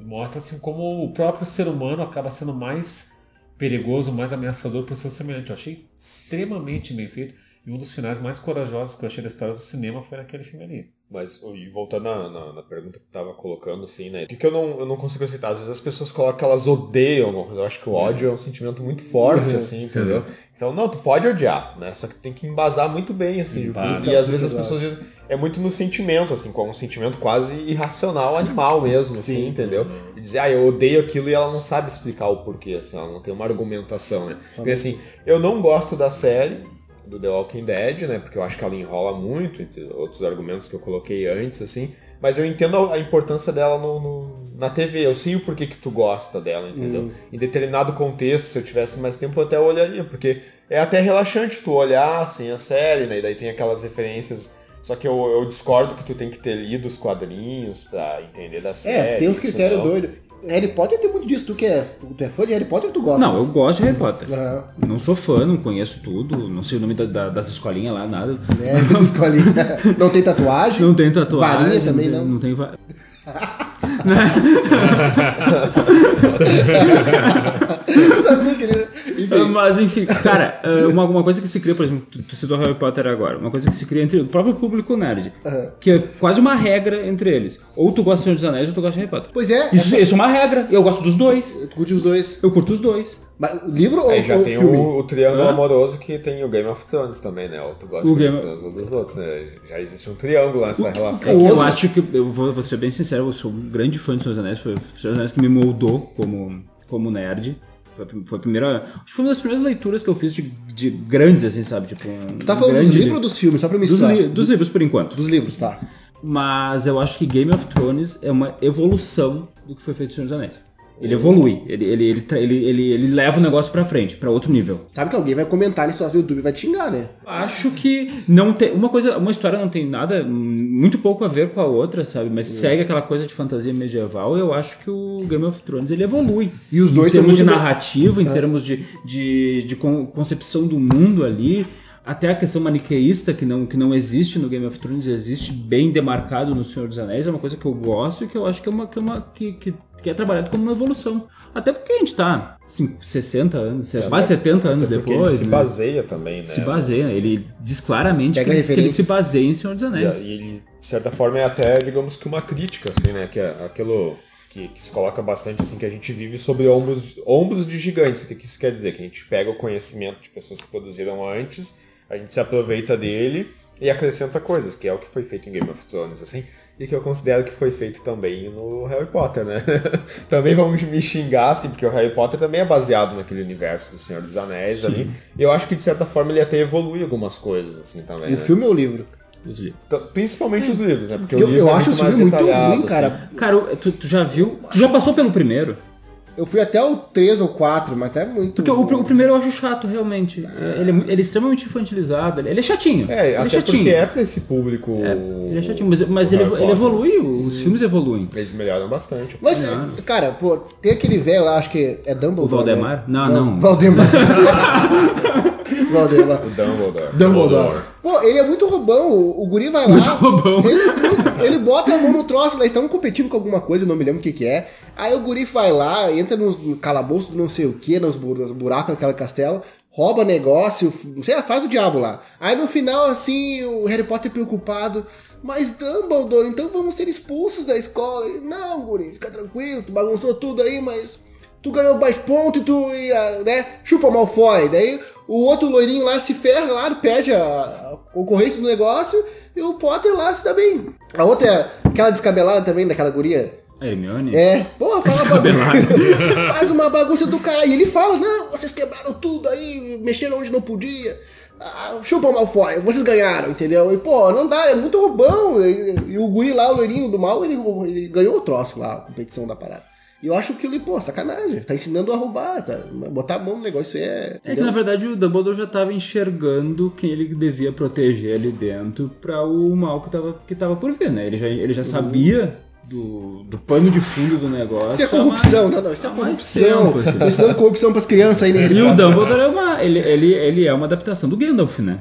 mostra assim como o próprio ser humano acaba sendo mais perigoso, mais ameaçador para o seu semelhante. Eu achei extremamente bem feito. E um dos finais mais corajosos que eu achei da história do cinema foi naquele filme ali. Mas, e voltando na, na, na pergunta que tu tava colocando, assim, né? O que, que eu, não, eu não consigo aceitar? Às vezes as pessoas colocam que elas odeiam alguma coisa. Eu acho que o ódio é um sentimento muito forte, assim, entendeu? Então, não, tu pode odiar, né? Só que tem que embasar muito bem, assim. Embasa. E às vezes as pessoas dizem, é muito no sentimento, assim, com um sentimento quase irracional, animal mesmo, assim, entendeu? E dizer, ah, eu odeio aquilo e ela não sabe explicar o porquê, assim, ela não tem uma argumentação, né? Porque, assim, eu não gosto da série, do The Walking Dead, né? Porque eu acho que ela enrola muito, entre outros argumentos que eu coloquei antes, assim. Mas eu entendo a importância dela no, no- na TV. Eu sei o porquê que tu gosta dela, entendeu? Em determinado contexto, se eu tivesse mais tempo, eu até olharia. Porque é até relaxante tu olhar, assim, a série, né? E daí tem aquelas referências... Só que eu, eu discordo que tu tem que ter lido os quadrinhos pra entender da série. É, tem uns critérios doidos. Harry Potter tem muito disso. Tu que é, tu, é fã de Harry Potter ou tu gosta? Não, eu gosto de Harry Potter. Aham. Não sou fã, não conheço tudo, não sei o nome da- da- das escolinhas lá, nada. É, tu escolhe. Não tem tatuagem? Não tem tatuagem. Varinha também, não? Não tem va... Eu sabia que ele- Enfim. Mas enfim, cara, eh, uma, uma coisa que se cria, por exemplo, tu, tu citou Harry Potter agora, uma coisa que se cria entre o próprio público nerd, que é quase uma regra entre eles. Ou tu gosta do Senhor dos Anéis ou tu gosta de Harry Potter. Pois é, Isso, isso é uma regra, eu gosto dos dois. tu curte os dois. Eu curto os dois. Mas, o livro ou, Aí já ou tem filme? o, o triângulo Hã? amoroso que tem o Game of Thrones também, né? Ou tu gosta O do Game of Thrones ou dos outros, né? Já existe um triângulo nessa relação. É que eu outro- acho que, eu vou, vou ser bem sincero, eu sou um grande fã de Senhor dos Anéis, foi o Senhor dos Anéis que me moldou como, como nerd. Foi, foi a primeira. Acho que foi uma das primeiras leituras que eu fiz de, de grandes, assim, sabe? Tipo, um Tu tá falando dos grande livros ou dos filmes? Só pra me Dos, li- dos livros, por enquanto. Dos livros, tá. Mas eu acho que Game of Thrones é uma evolução do que foi feito Senhor dos Anéis. Ele evolui, ele, ele, ele, ele, ele, leva o negócio pra frente, pra outro nível. Sabe que alguém vai comentar nesse nosso YouTube e vai te xingar, né? Acho que não tem. Uma coisa, uma história não tem nada, muito pouco a ver com a outra, sabe? Mas segue aquela coisa de fantasia medieval. Eu acho que o Game of Thrones ele evolui. E os dois em termos de muito bem- narrativa, em termos de, de, de con- concepção do mundo ali. Até a questão maniqueísta que não, que não existe no Game of Thrones, existe bem demarcado no Senhor dos Anéis, é uma coisa que eu gosto e que eu acho que é uma que é, uma, que, que, que é trabalhado como uma evolução. Até porque a gente tá assim, 60 anos, quase 70 anos depois. ele se né? baseia também, né? Se baseia, ele diz claramente que, que ele se baseia em Senhor dos Anéis. e ele, de certa forma, é até, digamos que uma crítica, assim, né? Que é aquilo que, que se coloca bastante, assim, que a gente vive sobre ombros, de- ombros de gigantes. O que, que isso quer dizer? Que a gente pega o conhecimento de pessoas que produziram antes, a gente se aproveita dele e acrescenta coisas, que é o que foi feito em Game of Thrones, assim, e que eu considero que foi feito também no Harry Potter, né? também vamos me xingar, assim, porque o Harry Potter também é baseado naquele universo do Senhor dos Anéis ali. E eu acho que, de certa forma, ele até evolui algumas coisas, assim, também, E o né? filme ou o livro? Os livros. Então, Principalmente os livros, né? Porque o Eu, livro eu é acho o filme muito ruim, assim. cara. Cara, tu, tu já viu? Tu já passou pelo primeiro? Eu fui até o 3 ou 4, mas tá muito. Porque o, o primeiro eu acho chato, realmente. Ele é, ele é extremamente infantilizado. Ele é chatinho. É, ele até é chatinho. porque é pra esse público. Ele é chatinho, mas, mas ele, ele evolui, os filmes evoluem. Eles melhoram bastante. Mas, cara, pô, tem aquele velho lá, acho que é Dumbledore. O Valdemar? né? Não, não. Valdemar. Valdemar. O Dumbledore. Dumbledore. Pô, ele é muito roubão. O, o guri vai lá. Muito roubão. Ele, ele bota a mão no troço, eles estão competindo com alguma coisa, eu não me lembro o que que é. Aí o guri vai lá, entra nos no calabouço do não sei o que, nos, bu- nos buracos daquela castelo, rouba negócio, não sei, faz o diabo lá. Aí no final, assim, o Harry Potter preocupado. Mas Dumbledore, então vamos ser expulsos da escola. Ele, não, guri, fica tranquilo, tu bagunçou tudo aí, mas tu ganhou mais ponto e tu ia, né? Chupa Malfoy. Daí o outro loirinho lá se ferra lá, perde a, a concorrência do negócio. E o Potter lá se dá bem. A outra é aquela descabelada também daquela guria. Hermione? É, pô, fala bagunça, faz uma bagunça do cara. E ele fala, não, vocês quebraram tudo aí, mexeram onde não podia. Ah, chupa o Malfoy, vocês ganharam, entendeu? E, pô, não dá, é muito roubão. E, e o guri lá, o loirinho do mal, ele, ele ganhou o troço lá, a competição da parada. E eu acho que ele, pô, sacanagem. Tá ensinando a roubar, tá? Botar a mão no negócio, isso é... É que na verdade o Dumbledore já tava enxergando quem ele devia proteger ali dentro pra o mal que tava, que tava por vir, né? Ele já, ele já sabia do, do pano de fundo do negócio. Isso é corrupção, mais- não, não, isso é corrupção. tempo, assim. Tô ensinando corrupção pras crianças aí, né? E o Dumbledore é uma. Ele, ele, ele é uma adaptação do Gandalf, né?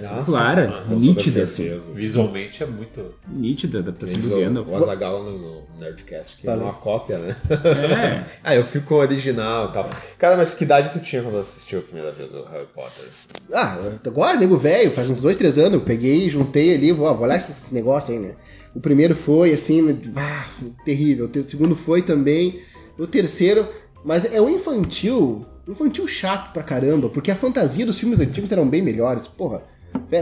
Nossa, Clara, toda nítida, assim. Visualmente é muito. Nítida a adaptação Diz do o, Gandalf. o Azaghal no, no Nerdcast, que é Valeu. uma cópia, né? É. ah, eu fico com o original e tal. Cara, mas que idade tu tinha quando assistiu a primeira vez o Harry Potter? Ah, agora, nego velho, faz uns dois, três anos, eu peguei, juntei ali, vou, vou olhar esses negócios aí, né? O primeiro foi, assim, ah, terrível. O segundo foi também. O terceiro, mas é um infantil, um infantil chato pra caramba, porque a fantasia dos filmes antigos eram bem melhores. Porra,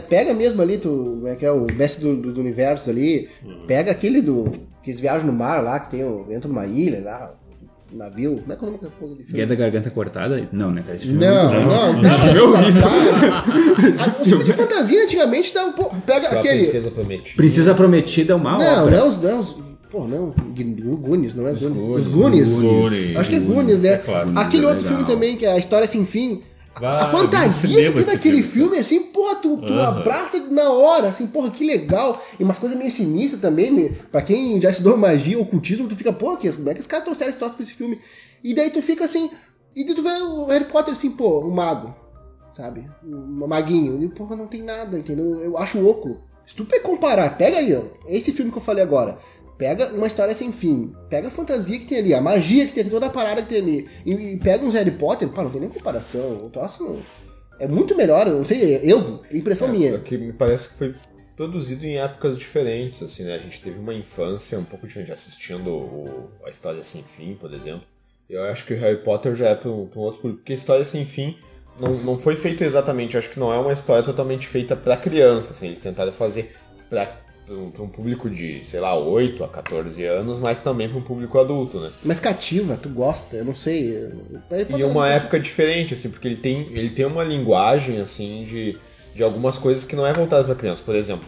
pega mesmo ali, tu, como é que é o mestre do, do, do universo ali, pega aquele do. que eles viajam no mar lá, que tem o, dentro de uma ilha lá, um navio. Como é que é o nome daquela porra de filme? Guia da Garganta Cortada? Não, né, cara? Esse filme é Não, muito não, não. Esse filme é horrível. Os filmes de fantasia antigamente dava, pô, pega Pra aquele. Princesa Prometida. Princesa Prometida é uma Não, obra. não é os. Não é os pô, não, Goonies, não é Os Goonies. Goonies. Os Goonies. Goonies. Acho que é Goonies, Isso né? é. Aquele É outro legal. filme também, que é a história sem fim. Ah, a fantasia que tem naquele esse filme, assim, porra, tu, tu Aham. abraça na hora, assim, porra, que legal. E umas coisas meio sinistras também, pra quem já estudou magia, ocultismo, tu fica, porra, que, como é que os caras trouxeram esse troço pra esse filme? E daí tu fica assim, e daí tu vê o Harry Potter assim, pô, um mago, sabe? Um maguinho. E, porra, não tem nada, entendeu? Eu acho oco. Se tu comparar, pega aí, ó, esse filme que eu falei agora. Pega uma história sem fim. Pega a fantasia que tem ali, a magia que tem toda a parada que tem ali. E, e pega uns Harry Potter, pá, não tem nem comparação. O troço não- é muito melhor, eu não sei, eu, impressão É, minha. que me parece que foi produzido em épocas diferentes, assim, né? A gente teve uma infância um pouco diferente assistindo o- a História Sem Fim, por exemplo. Eu acho que o Harry Potter já é para um, pra um outro público, porque História Sem Fim não, não foi feito exatamente, eu acho que não é uma história totalmente feita para criança, assim, eles tentaram fazer para pra um público de, sei lá, 8 a 14 anos, mas também para um público adulto, né? Mas cativa, tu gosta, eu não sei. E uma época diferente, assim, porque ele tem, ele tem uma linguagem, assim, de, de algumas coisas que não é voltada para criança. Por exemplo,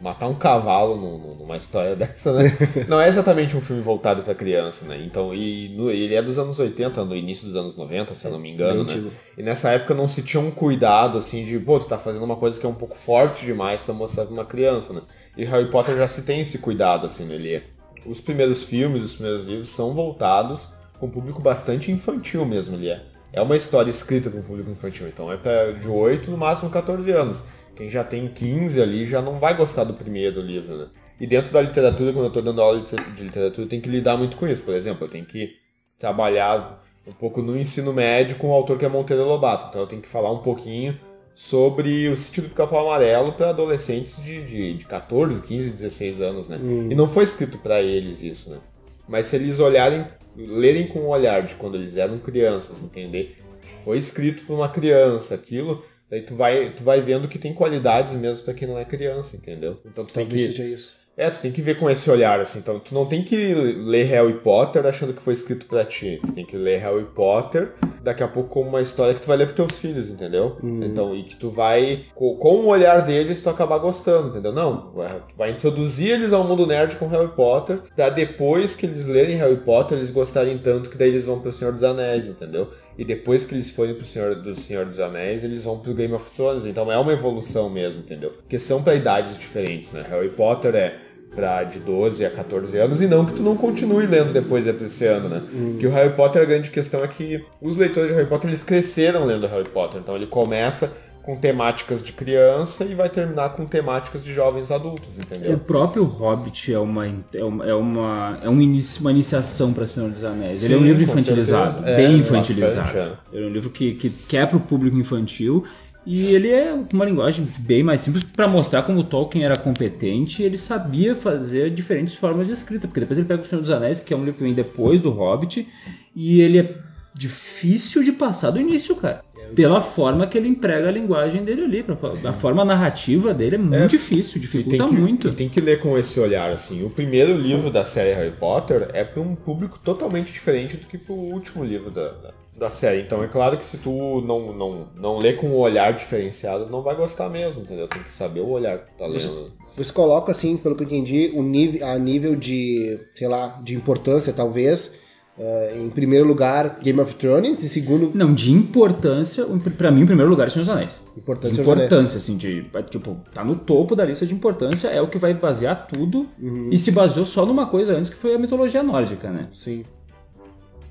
matar um cavalo no- no- numa história dessa, né? Não é exatamente um filme voltado para criança, né? Então, e no- ele é dos anos 80, no início dos anos 90, se eu não me engano, Bem né? E nessa época não se tinha um cuidado, assim, de, pô, tu tá fazendo uma coisa que é um pouco forte demais para mostrar pra uma criança, né? E Harry Potter já se tem esse cuidado, assim, né? Ele é- Os primeiros filmes, os primeiros livros são voltados para um público bastante infantil mesmo, ele é. É uma história escrita para um público infantil, então é pra, de 8, no máximo 14 anos. Quem já tem 15 ali já não vai gostar do primeiro livro, né? E dentro da literatura, quando eu tô dando aula de literatura, tenho que lidar muito com isso. Por exemplo, eu tenho que trabalhar um pouco no ensino médio com o autor que é Monteiro Lobato. Então eu tenho que falar um pouquinho sobre o sítio do Capão Amarelo para adolescentes de, de, de 14, 15, 16 anos, né? E não foi escrito para eles isso, né? Mas se eles olharem, lerem com o olhar de quando eles eram crianças, entender que foi escrito para uma criança aquilo, daí tu vai, tu vai vendo que tem qualidades mesmo para quem não é criança, entendeu? Então tu tem Talvez que seja isso. É, tu tem que ver com esse olhar, assim. Então, tu não tem que ler Harry Potter achando que foi escrito pra ti. Tu tem que ler Harry Potter daqui a pouco como uma história que tu vai ler pros teus filhos, entendeu? Então, e que tu vai, co- com, o olhar deles, tu acabar gostando, entendeu? Não, vai- tu vai introduzir eles ao mundo nerd com Harry Potter, pra depois que eles lerem Harry Potter, eles gostarem tanto que daí eles vão pro Senhor dos Anéis, entendeu? E depois que eles forem pro Senhor do Senhor dos Anéis, eles vão pro Game of Thrones. Então é uma evolução mesmo, entendeu? Porque são pra idades diferentes, né? Harry Potter é pra de 12 a 14 anos e não que tu não continue lendo depois desse ano, né? Que o Harry Potter, a grande questão é que os leitores de Harry Potter, eles cresceram lendo Harry Potter. Então ele começa com temáticas de criança e vai terminar com temáticas de jovens adultos, O entendeu? próprio Hobbit é uma, é uma, é uma, é um inici- uma iniciação para Senhor dos Anéis. Ele é um Sim, livro infantilizado, certeza. É, bem bastante, infantilizado. é. Ele é um livro que, que, que é para o público infantil e ele é uma linguagem bem mais simples para mostrar como o Tolkien era competente e ele sabia fazer diferentes formas de escrita. Porque depois ele pega o Senhor dos Anéis, que é um livro que vem depois do Hobbit, e ele é difícil de passar do início, cara. pela forma que ele emprega a linguagem dele ali. a forma narrativa dele é muito difícil, E dificulta tem, que, muito. tem que ler com esse olhar, assim. O primeiro livro da série Harry Potter é para um público totalmente diferente do que pro último livro da, da, série. Então é claro que se tu não, não, não lê com um olhar diferenciado, não vai gostar mesmo, entendeu? Tem que saber o olhar que tá lendo. Você coloca, assim, pelo que eu entendi, o nível, a nível de, sei lá, de importância, talvez. eh, em primeiro lugar, Game of Thrones. Em segundo, Não, de importância, pra mim, em primeiro lugar, é Senhor dos Anéis. importância. Importância, assim, de. Tipo, tá no topo da lista de importância, é o que vai basear tudo. Uhum. E se baseou só numa coisa antes que foi a mitologia nórdica, né? Sim.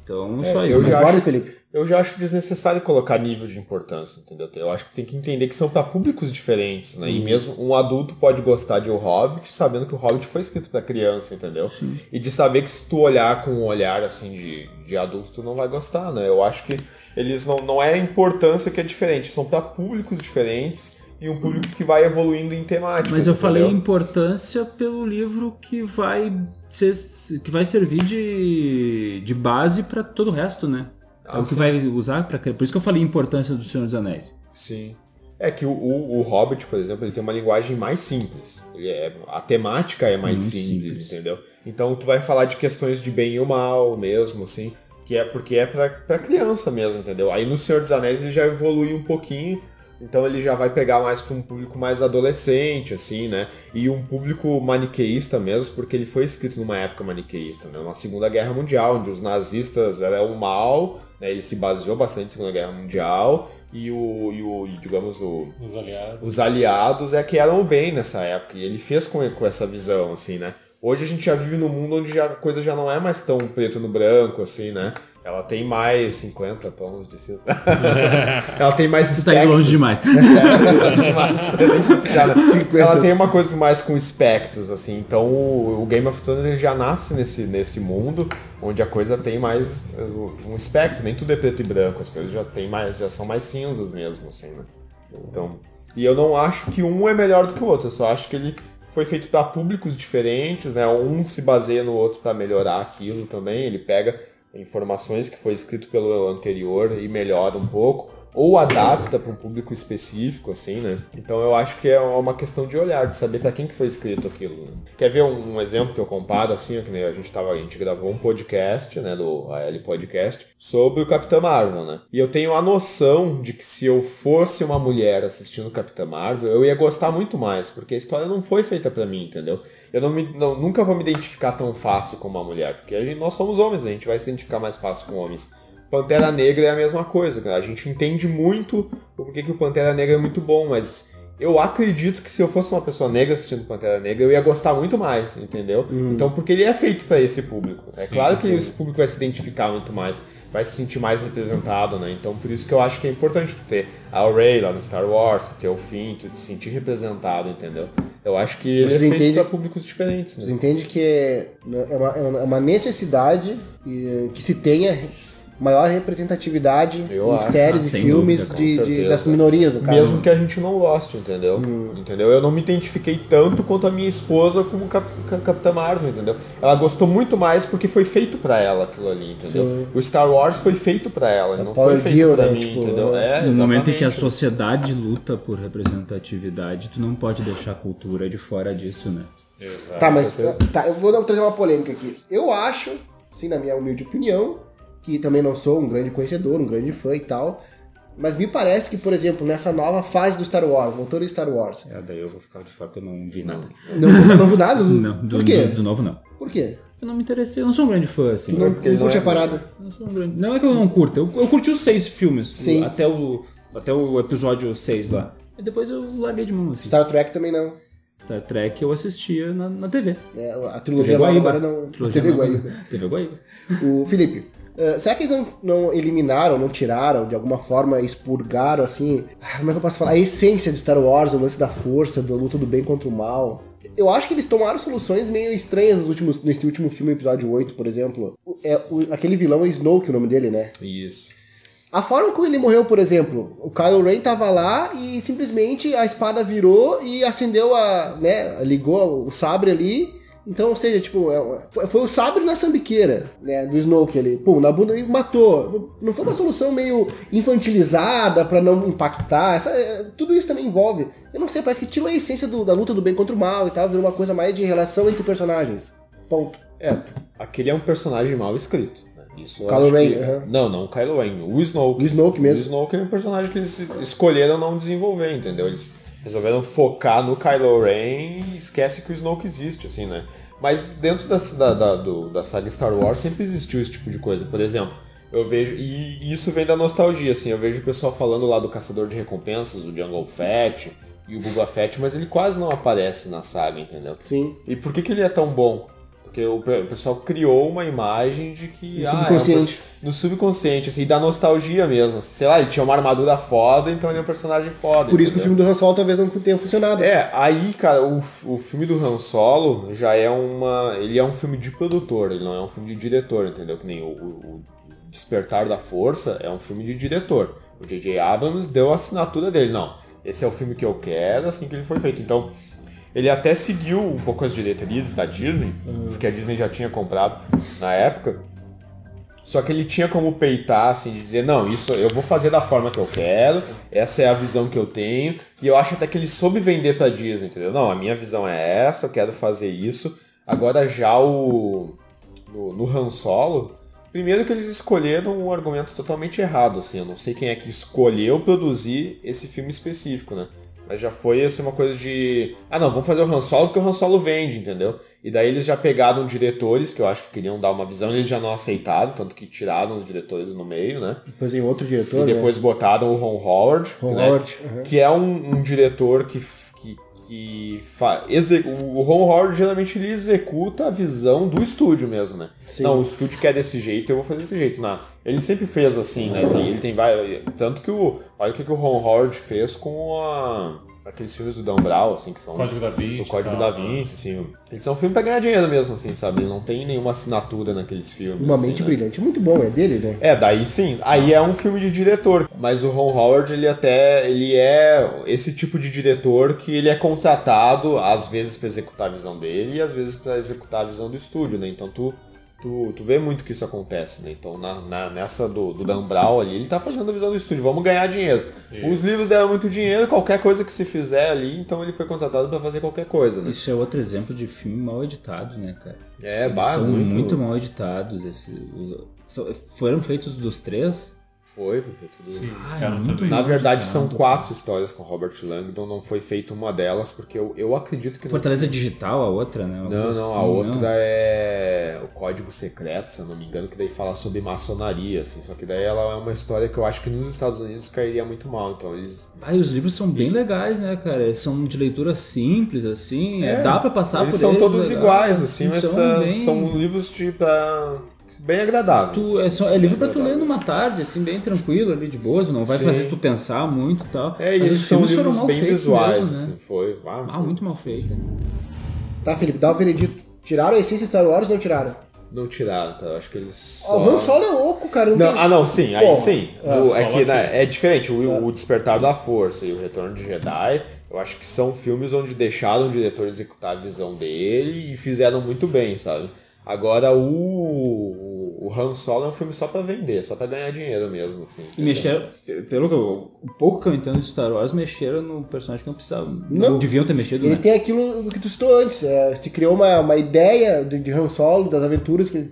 Então, É, só eu isso. já acho- Felipe? Eu já acho desnecessário colocar nível de importância, entendeu? Eu acho que tem que entender que são para públicos diferentes, né? E mesmo um adulto pode gostar de O Hobbit sabendo que o Hobbit foi escrito para criança, entendeu? E de saber que se tu olhar com um olhar assim de, de adulto, tu não vai gostar, né? Eu acho que eles não, não é a importância que é diferente, são para públicos diferentes e um público que vai evoluindo em temáticas. Mas eu falei entendeu? importância pelo livro que vai ser, que vai servir de, de base pra todo o resto, né? é Ah, o que sim. vai usar para Por isso que eu falei importância do Senhor dos Anéis. Sim. É que o, o, o Hobbit, por exemplo, ele tem uma linguagem mais simples. Ele é, a temática é mais simples, simples. entendeu? Então tu vai falar de questões de bem e o mal mesmo, assim, que é porque é pra, pra criança mesmo, entendeu? Aí no Senhor dos Anéis ele já evolui um pouquinho, então ele já vai pegar mais pra um público mais adolescente, assim, né? E um público maniqueísta mesmo, porque ele foi escrito numa época maniqueísta, né? Uma Segunda Guerra Mundial, onde os nazistas eram o mal, né? Ele se baseou bastante na Segunda Guerra Mundial, e o, e o e, digamos, o, Os aliados. os aliados é que eram o bem nessa época. E ele fez com, com essa visão, assim, né? Hoje a gente já vive num mundo onde já, a coisa já não é mais tão preto no branco, assim, né? Ela tem mais 50 tons de cinza. Ela tem mais Isso tá indo longe demais. né? Ela tem uma coisa mais com espectros, assim. Então o, o Game of Thrones ele já nasce nesse, nesse mundo onde a coisa tem mais uh, um espectro. Nem tudo é preto e branco. As coisas já tem mais, já são mais cinzas mesmo, assim, né? Então, e eu não acho que um é melhor do que o outro. Eu só acho que ele foi feito para públicos diferentes, né? Um se baseia no outro para melhorar aquilo também. Ele pega informações que foi escrito pelo anterior e melhora um pouco, ou adapta para um público específico, assim, né? Então eu acho que é uma questão de olhar, de saber para quem que foi escrito aquilo. né? Quer ver um, exemplo que eu comparo, assim, que a gente tava, a gente gravou um podcast, né, do AL Podcast, sobre o Capitão Marvel, né? E eu tenho a noção de que se eu fosse uma mulher assistindo Capitã Marvel, eu ia gostar muito mais, porque a história não foi feita para mim, entendeu? Eu não me, não- nunca vou me identificar tão fácil com uma mulher, porque a gente, nós somos homens, a gente vai se identificar mais fácil com homens. Pantera Negra é a mesma coisa, cara. a gente entende muito o porquê que o Pantera Negra é muito bom, mas eu acredito que se eu fosse uma pessoa negra assistindo Pantera Negra, eu ia gostar muito mais, entendeu? Então, porque ele é feito para esse público. É claro que esse público vai se identificar muito mais, vai se sentir mais representado, né? Então, por isso que eu acho que é importante tu ter a Rey lá no Star Wars, tu ter o Finn, tu te sentir representado, entendeu? Eu acho que ele é Você feito entende- para públicos diferentes, Você né? entende que é é uma, é uma- é uma necessidade que se tenha maior representatividade Eu em acho. séries Ah, e filmes dúvida, com de, de- das minorias, no caso. Mesmo que a gente não goste, entendeu? Entendeu? Eu não me identifiquei tanto quanto a minha esposa como Cap Cap- Capitã Marvel, entendeu? Ela gostou muito mais porque foi feito pra ela aquilo ali, entendeu? Sim. O Star Wars foi feito pra ela, não Power foi feito pra né? mim, Tipo, entendeu? É, No momento em que a exatamente. sociedade luta por representatividade, tu não pode deixar a cultura de fora disso, né? Exato, Tá, com mas tá, eu vou trazer uma polêmica aqui. Eu acho, sim, na minha humilde opinião, que também não sou um grande conhecedor, um grande fã e tal, mas me parece que, por exemplo, nessa nova fase do Star Wars, voltando em Star Wars, É, daí eu vou ficar de fora porque eu não vi nada. não, eu não vi nada? Não, do, Por quê? do, do novo não. Por quê? Eu não me interessei, eu não sou um grande fã, assim. Tu não, porque ele não curte não a é- parada? Eu sou um grande- Não é que eu não curto, eu, eu curti os seis filmes. Sim. Até o, até o episódio 6 lá. E depois eu larguei de mão, assim. Star Trek também não. Star Trek eu assistia na, na TV. É, a trilogia nova agora não. Trilogia TV. Guaíba. TV Guaíba. O Felipe, eh, será que eles não, não eliminaram, não tiraram, de alguma forma expurgaram, assim, como é que eu posso falar? A essência de Star Wars, o lance da força, da luta do bem contra o mal. Eu acho que eles tomaram soluções meio estranhas nos últimos, nesse último filme, episódio 8, por exemplo. É, o- aquele vilão é Snoke, o nome dele, né? Isso. A forma como ele morreu, por exemplo, o Kylo Ren tava lá e simplesmente a espada virou e acendeu a, né, ligou o sabre ali Então, ou seja, tipo, é- foi, o sabre na sambiqueira, né, do Snoke ali. Pum, na bunda e matou. Não foi uma solução meio infantilizada pra não impactar. Essa- é, tudo isso também envolve. Eu não sei, parece que tirou a essência do- da luta do bem contra o mal e tal, virou uma coisa mais de relação entre personagens. Ponto. É, aquele é um personagem mal escrito. né? Isso Kylo Ren, que- aham. Não, não o Kylo Ren, o Snoke. O Snoke mesmo. O Snoke é um personagem que eles escolheram não desenvolver, entendeu? Eles resolveram focar no Kylo Ren e esquece que o Snoke existe, assim, né? Mas dentro da, da, da, do- da saga Star Wars sempre existiu esse tipo de coisa. Por exemplo, eu vejo. E isso vem da nostalgia, assim. Eu vejo o pessoal falando lá do Caçador de Recompensas, o Jungle Fett e o Boba Fett, mas ele quase não aparece na saga, entendeu? Sim. E por que, que ele é tão bom? Porque o pe- o pessoal criou uma imagem de que. No ah, subconsciente. é um no subconsciente, assim, da nostalgia mesmo. assim. sei lá, ele tinha uma armadura foda, então ele é um personagem foda. Por isso que o entendeu? filme do Han Solo talvez não tenha funcionado. É, aí, cara, o, o filme do Han Solo já é uma. Ele é um filme de produtor, ele não é um filme de diretor, entendeu? Que nem o- o Despertar da Força é um filme de diretor. O J.J. Abrams deu a assinatura dele. Não, esse é o filme que eu quero, assim que ele foi feito. Então, ele até seguiu um pouco as diretrizes da Disney, porque a Disney já tinha comprado na época. Só que ele tinha como peitar, assim, de dizer, não, isso eu vou fazer da forma que eu quero, essa é a visão que eu tenho, e eu acho até que ele soube vender pra Disney, entendeu? Não, a minha visão é essa, eu quero fazer isso. Agora já o. No, no Han Solo, primeiro que eles escolheram um argumento totalmente errado, assim, eu não sei quem é que escolheu produzir esse filme específico, né? Mas já foi assim uma coisa de. Ah não, vamos fazer o Han Solo porque o Han Solo vende, entendeu? E daí eles já pegaram diretores que eu acho que queriam dar uma visão, eles já não aceitaram, tanto que tiraram os diretores no meio, né? Depois vem outro diretor. E depois botaram o Ron Howard, Ron né? Howard, uhum. que é um, um diretor que, que, o Ron Howard geralmente ele executa a visão do estúdio mesmo, né? Sim. Não, o estúdio quer desse jeito, eu vou fazer desse jeito. Não, ele sempre fez assim, né? Ele tem vários... Tanto que o... Olha o que, que o Ron Howard fez com a... aqueles filmes do Dan Brown, assim, que são... Código da Vinci. O Código da tal. Vinci, assim. Eles são filmes pra ganhar dinheiro mesmo, assim, sabe? Ele não tem nenhuma assinatura naqueles filmes. Uma assim, mente né? brilhante. Muito bom, é dele, né? É, daí sim. Aí é um filme de diretor. Mas o Ron Howard, ele até. Ele é esse tipo de diretor que ele é contratado, às vezes, pra executar a visão dele e às vezes pra executar a visão do estúdio, né? Então tu. Tu, tu vê muito que isso acontece, né? Então, na, na- nessa do, do Dan Brown ali, ele tá fazendo a visão do estúdio, vamos ganhar dinheiro. Os livros deram muito dinheiro, qualquer coisa que se fizer ali, então ele foi contratado pra fazer qualquer coisa, né? Isso é outro exemplo de filme mal editado, né, cara? É, Eles bah, são muito, muito... mal editados. Esse, foram feitos dos três? Foi, foi feito tudo. Sim, Ah, é muito. Na verdade, são editado. quatro histórias com Robert Langdon, não foi feita uma delas, porque eu, eu acredito que. não Fortaleza Digital, a outra, né? Uma Não, não, assim, a outra é o Código Secreto, se eu não me engano, que daí fala sobre maçonaria, assim. Só que daí ela é uma história que eu acho que nos Estados Unidos cairia muito mal. Então eles. Ah, e os livros são bem legais, né, cara? São de leitura simples, assim. É, dá pra passar eles por são eles. todos legal. iguais, assim, mas São são, bem- são livros de pra... bem agradáveis. Tu, é, assim, só- são é livro pra tu ler numa tarde, assim, bem tranquilo ali, de boa. Não vai Sim. fazer tu pensar muito e tal. É, e eles são livros bem visuais, mesmo, assim, né? foi. Ah, Ah, foi. muito mal feito. Tá, Felipe, dá o veredito. Tiraram a essência de Star Wars ou não tiraram? Não tiraram, cara. Eu acho que eles. Ó, O Han Solo é louco, cara. Não, Não, tem... ah, não, sim, aí Pô, sim. é, O- é, só que né, é diferente. O, o Despertar da Força e o Retorno de Jedi, eu acho que são filmes onde deixaram o diretor executar a visão dele e fizeram muito bem, sabe? Agora o, o Han Solo é um filme só pra vender, só pra ganhar dinheiro mesmo, assim. E mexeram, pelo que eu, o pouco que eu entendo de Star Wars, mexeram no personagem que não precisavam. Não, Não. deviam ter mexido, Ele né? tem aquilo que tu citou antes. é, se criou uma, uma ideia de, de Han Solo, das aventuras que ele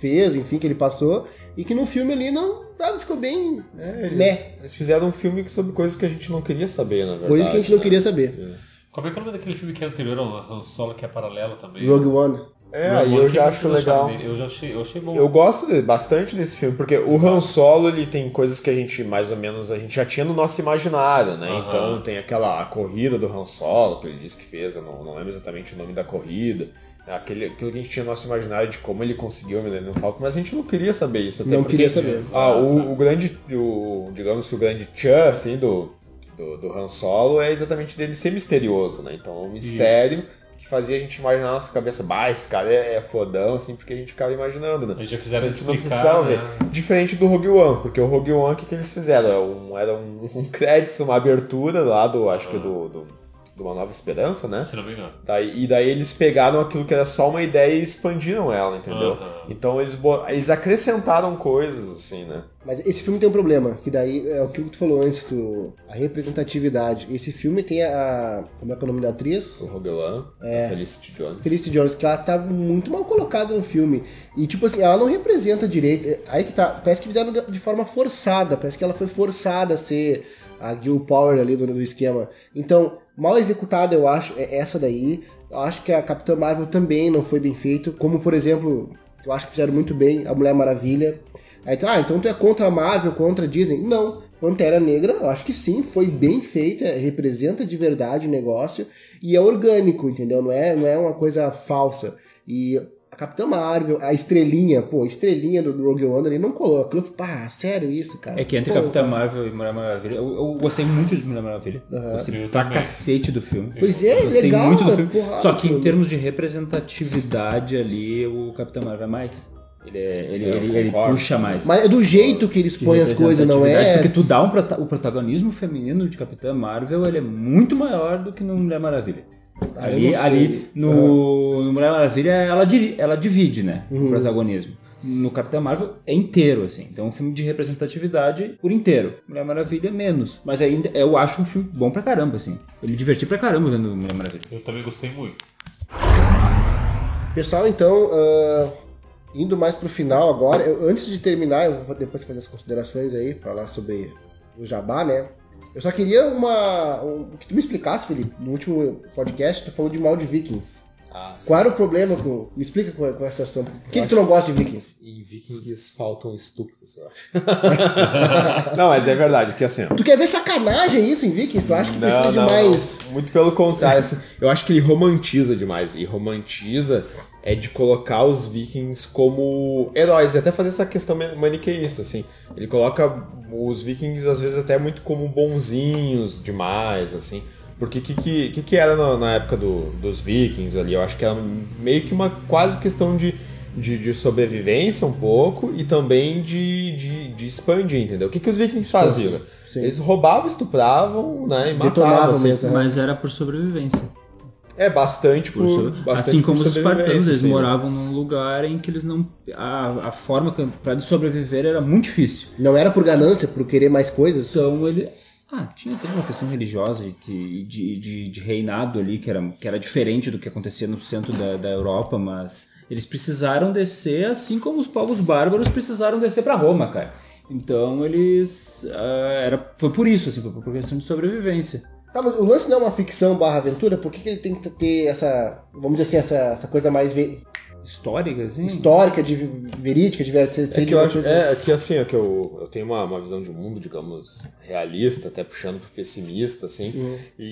fez, enfim, que ele passou, e que no filme ali não sabe, ficou bem. É, eles, eles fizeram um filme sobre coisas que a gente não queria saber, na verdade. Coisas que a gente não né? queria saber. Como é que é o nome daquele filme que é anterior ao Han Solo, que é paralelo também? Rogue One. É, aí eu o já acho legal. Eu já achei, eu achei bom. Eu gosto de- bastante desse filme, porque o Han Solo, ele tem coisas que a gente, mais ou menos, a gente já tinha no nosso imaginário, né? Aham. Então tem aquela a corrida do Han Solo, que ele disse que fez, eu não, não lembro exatamente o nome da corrida. Aquele, aquilo que a gente tinha no nosso imaginário de como ele conseguiu o Millennium Falcon, mas a gente não queria saber isso. Até Não porque, queria saber. Ah, o, o grande, o, digamos que o grande tchan, assim, do, do, do Han Solo é exatamente dele ser misterioso, né? Então, um mistério que fazia a gente imaginar na nossa cabeça, bah, esse cara é, é fodão, assim, porque a gente ficava imaginando, né? Eles já quiseram A gente não explicar, precisava né? ver. Diferente do Rogue One, porque o Rogue One, o que, que eles fizeram? Era um, era um, um crédito, uma abertura lá do, acho que do, do, de uma Nova Esperança, né? Se não me engano. Daí, e daí eles pegaram aquilo que era só uma ideia e expandiram ela, entendeu? Aham. Então eles, eles acrescentaram coisas, assim, né? Mas esse filme tem um problema, que daí é o que tu falou antes, tu, a representatividade. Esse filme tem a. Como é que é o nome da atriz? O One, a Felicity Jones. Felicity Jones, que ela tá muito mal colocada no filme. E, tipo assim, ela não representa direito. É, Aí que tá. Parece que fizeram de forma forçada. Parece que ela foi forçada a ser a Gil Power ali do, do esquema. Então, mal executada, eu acho, é essa daí. Eu acho que a Capitã Marvel também não foi bem feito. Como, por exemplo, eu acho que fizeram muito bem a Mulher Maravilha. Aí, tu, ah, então tu é contra a Marvel, contra a Disney? Não. Pantera Negra, eu acho que sim, foi bem feita, representa de verdade o negócio e é orgânico, entendeu? Não é, não é uma coisa falsa. E Capitã Marvel, a estrelinha, pô, a estrelinha do Rogue One ali não colou. Aquilo, pá, sério isso, cara? É que entre Pô, Capitã cara. Marvel e Mulher Maravilha, eu, eu gostei muito de Mulher Maravilha. Gostei Eu pra também. cacete do filme. Pois é, Gostei legal, muito do filme. porrada Só que em filme. termos de representatividade ali, o Capitão Marvel é mais. Ele, é- ele, Eu ele, ele puxa mais. Mas é do jeito que eles põem as coisas, não é? Porque tu dá um prota- o protagonismo feminino de Capitã Marvel, ele é muito maior do que no Mulher Maravilha. Ah, ali, ali no, no Mulher Maravilha, ela, ela divide, né? Uhum. O protagonismo. No Capitão Marvel é inteiro, assim. Então é um filme de representatividade por inteiro. Mulher Maravilha é menos. Mas ainda eu acho um filme bom pra caramba, assim. Eu me diverti pra caramba vendo Mulher Maravilha. Eu também gostei muito. Pessoal, então, ah, indo mais pro final agora, eu- antes de terminar, eu vou depois fazer as considerações aí, falar sobre o Jabá, né? Eu só queria uma. um- que tu me explicasse, Felipe, no último podcast, tu falou de mal de Vikings. Ah, Qual era o problema com. Me explica qual, qual é a situação. Por que, que tu não gosta de Vikings? Em Vikings faltam estúpidos, eu acho. não, mas é verdade, que assim, ó, Tu quer ver sacanagem isso em Vikings? Tu acha que precisa de mais. não. Muito pelo contrário. assim, eu acho que ele romantiza demais. E romantiza é de colocar os vikings como heróis. E até fazer essa questão ma- maniqueísta, assim. Ele coloca os vikings, às vezes, até muito como bonzinhos demais, assim. Porque o que, que, que, que era na, na época do- dos vikings ali? Eu acho que era meio que uma quase questão de, de, de sobrevivência um pouco e também de, de, de expandir, entendeu? O que, que os vikings faziam? Sim. Eles roubavam, estupravam, né? E Detonavam matavam. Assim. mesmo. Aham. Mas era por sobrevivência. É bastante por, Por so- bastante assim por como os espartanos, eles assim. moravam num lugar em que eles não. A, a forma eles sobreviver era muito difícil. Não era por ganância, por querer mais coisas? Então ele. Ah, tinha toda uma questão religiosa e que- de, de, de reinado ali, que era, que era diferente do que acontecia no centro da, da Europa, mas eles precisaram descer, assim como os povos bárbaros precisaram descer para Roma, cara. Então eles. ah, era, foi por isso, assim, foi por questão de sobrevivência. Tá, mas o lance não é uma ficção barra aventura? Por que, que ele tem que ter essa. Vamos dizer assim, essa, essa coisa mais ve- Histórica, assim. histórica, de verídica, de É que eu acho, coisa- é, é que assim, é que eu, eu tenho uma, uma visão de mundo, digamos, realista, até puxando pro pessimista, assim, e,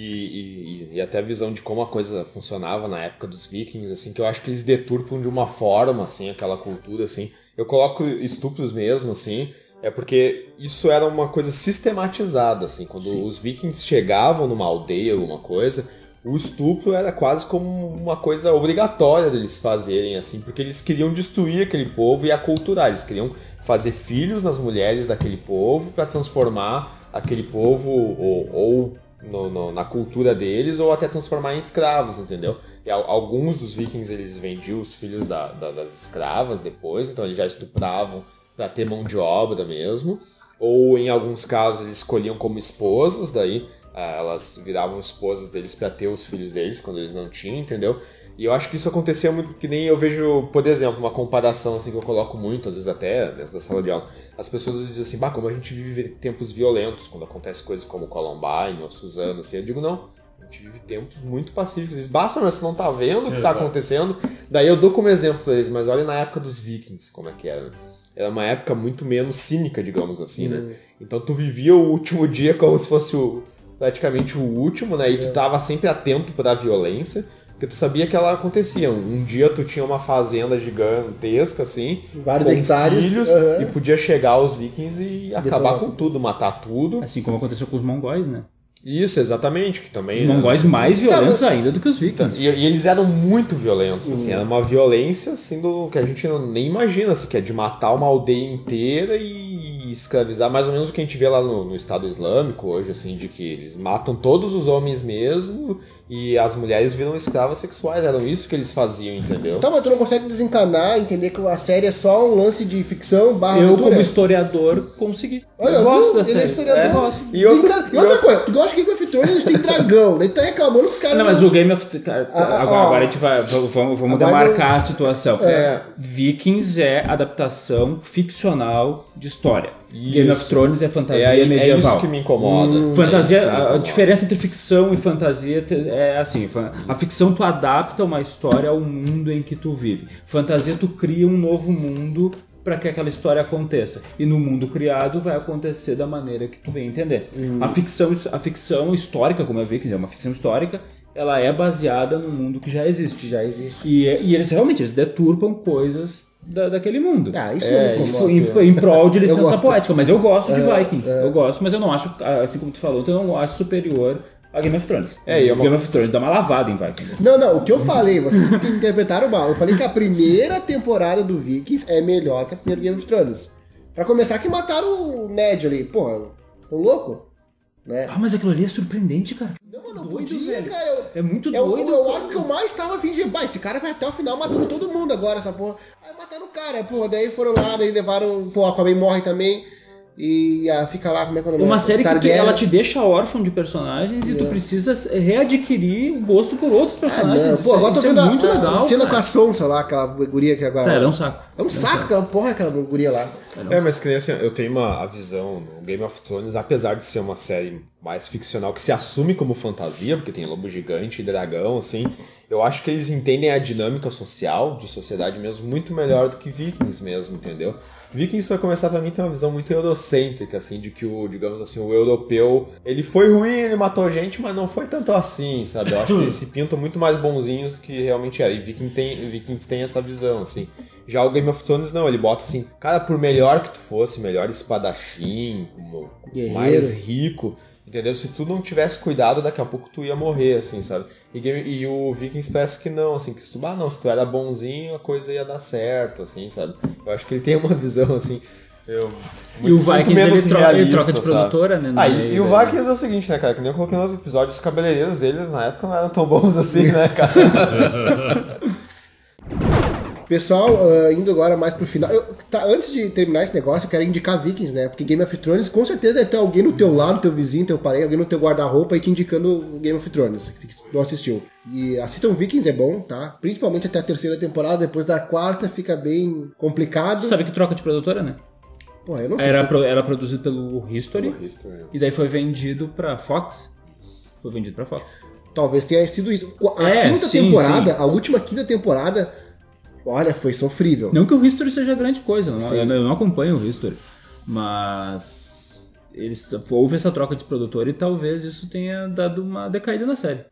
e, e até a visão de como a coisa funcionava na época dos vikings, assim, que eu acho que eles deturpam de uma forma, assim, aquela cultura, assim. Eu coloco estupros mesmo, assim, é porque isso era uma coisa sistematizada, assim, quando os vikings chegavam numa aldeia, alguma coisa, o estupro era quase como uma coisa obrigatória deles fazerem, assim, porque eles queriam destruir aquele povo e aculturar, eles queriam fazer filhos nas mulheres daquele povo para transformar aquele povo ou, ou no- no- na cultura deles ou até transformar em escravos, entendeu? E al- alguns dos vikings eles vendiam os filhos da- da- das escravas depois, então eles já estupravam para ter mão de obra mesmo. Ou em alguns casos eles escolhiam como esposas, daí ah, elas viravam esposas deles para ter os filhos deles quando eles não tinham, entendeu? E eu acho que isso acontecia muito, que nem eu vejo, por exemplo, uma comparação assim que eu coloco muito, às vezes até dentro da sala de aula. As pessoas dizem assim, bah, como a gente vive tempos violentos quando acontece coisas como Columbine ou Suzano, assim. Eu digo, não, a gente vive tempos muito pacíficos. Basta, mas você não tá vendo o que tá acontecendo. Daí eu dou como exemplo pra eles, mas olha na época dos vikings, como é que era. Era uma época muito menos cínica, digamos assim, né? Então tu vivia o último dia como se fosse o, praticamente o último, né? E tu tava sempre atento pra violência, porque tu sabia que ela acontecia. Um dia tu tinha uma fazenda gigantesca, assim, Vários com hectares, filhos, aham. e podia chegar os vikings e acabar com tudo. tudo, matar tudo. Assim como aconteceu com os mongóis, né? Isso, exatamente, que também... Os né? mongóis mais violentos mas- ainda do que os vikings. E, e eles eram muito violentos, Uhum. assim, era uma violência assim do que a gente não, nem imagina, assim, que é de matar uma aldeia inteira e escravizar, mais ou menos o que a gente vê lá no, no Estado Islâmico hoje, assim, de que eles matam todos os homens mesmo e as mulheres viram escravas sexuais. Eram isso que eles faziam, entendeu? Tá, mas tu não consegue desencanar, entender que a série é só um lance de ficção barra Eu, aventura? como historiador, consegui. Olha, eu gosto viu? da Ele é série. historiador. É, gosto. E outro- Desencana- e outra coisa, tu gosta de Game of Thrones, tem dragão, daí tu tá reclamando que os caras Não, mas o Game of cara, Ah, ah, agora, ó. agora a gente vai vamos, vamos demarcar a situação. É. Vikings é adaptação ficcional de história. Game of Isso. Thrones é fantasia É, é medieval. isso que me incomoda. Hum. Fantasia, É isso que me a- a incomoda. diferença entre ficção e fantasia é assim, a ficção tu adapta uma história ao mundo em que tu vive. Fantasia tu cria um novo mundo para que aquela história aconteça. E no mundo criado vai acontecer da maneira que tu bem entender. Hum. A ficção a ficção histórica, como eu vi, que é uma ficção histórica, ela é baseada no mundo que já existe. Já existe. E, e eles realmente eles deturpam coisas da, daquele mundo. Ah, isso não me É, incomoda. em, em prol de licença poética, mas eu gosto de Vikings. Eu gosto, mas eu não acho, assim como tu falou, eu não acho superior a Game of Thrones. É, e é uma- Game of Thrones dá uma lavada em Vikings. Não, não, o que eu falei, vocês que interpretaram mal. Eu falei que a primeira temporada do Vikings é melhor que a primeira Game of Thrones. Pra começar, que mataram o Ned ali. Porra, tão louco? Né? Ah, mas aquilo ali é surpreendente, cara. Não, mano, não doido, podia, velho. cara. Eu, É muito é doido. É o arco que eu mais tava afim de. Bah, esse cara vai até o final matando todo mundo agora, essa porra. Aí mataram o cara, porra. Daí foram lá, daí levaram. Pô, a Aquaman morre também. E ah, fica lá, como é que é o nome? Uma série que tu- Targaryen. ela te deixa órfão de personagens e tu precisa readquirir o gosto por outros Ah, personagens. não. Pô, agora tô é vendo a- muito a, legal. cena cara. com a Sonsa lá, aquela guria que agora. É, é um saco. É um saco aquela porra, aquela guria lá. É, mas que nem assim, eu tenho uma a visão no Game of Thrones, apesar de ser uma série mais ficcional, que se assume como fantasia, porque tem lobo gigante e dragão, assim, eu acho que eles entendem a dinâmica social, de sociedade mesmo, muito melhor do que Vikings mesmo, entendeu? Vikings, pra começar, pra mim tem uma visão muito eurocêntrica, assim, de que o, digamos assim, o europeu, ele foi ruim, ele matou gente, mas não foi tanto assim, sabe? Eu acho que eles se pintam muito mais bonzinhos do que realmente era. E Viking tem, Vikings tem essa visão, assim. Já o Game of Thrones, não, ele bota assim, cara, por melhor que tu fosse, melhor espadachim, mais rico, entendeu? Se tu não tivesse cuidado, daqui a pouco tu ia morrer, assim, sabe? E, Game- e o Vikings parece que não, assim, que se tu, ah, não, se tu era bonzinho, a coisa ia dar certo, assim, sabe? Eu acho que ele tem uma visão, assim. Eu, E o Vikings, ele troca- ele troca de sabe? produtora, né, no Ah, e, meio, e o. Vikings é o seguinte, né, cara? Que nem eu coloquei nos episódios, os cabeleireiros deles na época não eram tão bons assim, né, cara? Pessoal, ah, indo agora mais pro final. eu- tá, antes de terminar esse negócio, eu quero indicar Vikings, né? Porque Game of Thrones, com certeza deve ter alguém no teu lado, teu vizinho, teu parente, alguém no teu guarda-roupa aí te indicando Game of Thrones, que não assistiu. E assistam Vikings, é bom, tá? Principalmente até a terceira temporada, depois da quarta fica bem complicado. Sabe que troca de produtora, né? Pô, eu não sei. Era, se- pro- era produzido pelo History History. e daí foi vendido pra Fox. Foi vendido pra Fox. Talvez tenha sido isso. A É, quinta sim, temporada, sim. a última quinta temporada, olha, foi sofrível. Não que o History seja grande coisa, eu não, eu não acompanho o History. Mas eles houve essa troca de produtor e talvez isso tenha dado uma decaída na série.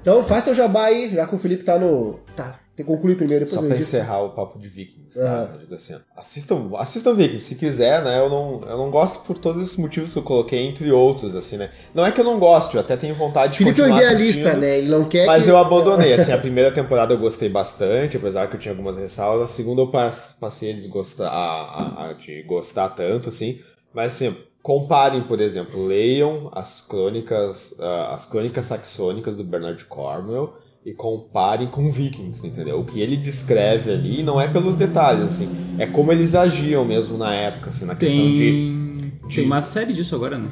Então faz teu jabá aí, já que o Felipe tá no. Tá, tem que concluir primeiro, depois Só pra encerrar o papo de Vikings, tá? Digo assim, assistam, assistam Vikings, se quiser, né? Eu não, eu não gosto por todos esses motivos que eu coloquei, entre outros, assim, né? Não é que eu não gosto, eu até tenho vontade de Felipe é um continuar idealista, né? Ele não quer Mas que... eu abandonei, assim, a primeira temporada eu gostei bastante, apesar que eu tinha algumas ressalvas, a segunda eu pas- passei a desgostar, a, a- a de gostar tanto, assim, mas assim, comparem, por exemplo, leiam as crônicas, ah, as crônicas saxônicas do Bernard Cornwell e comparem com Vikings, entendeu? O que ele descreve ali não é pelos detalhes, assim, é como eles agiam mesmo na época, assim, na questão Tem, de... tem de- uma série disso agora, né?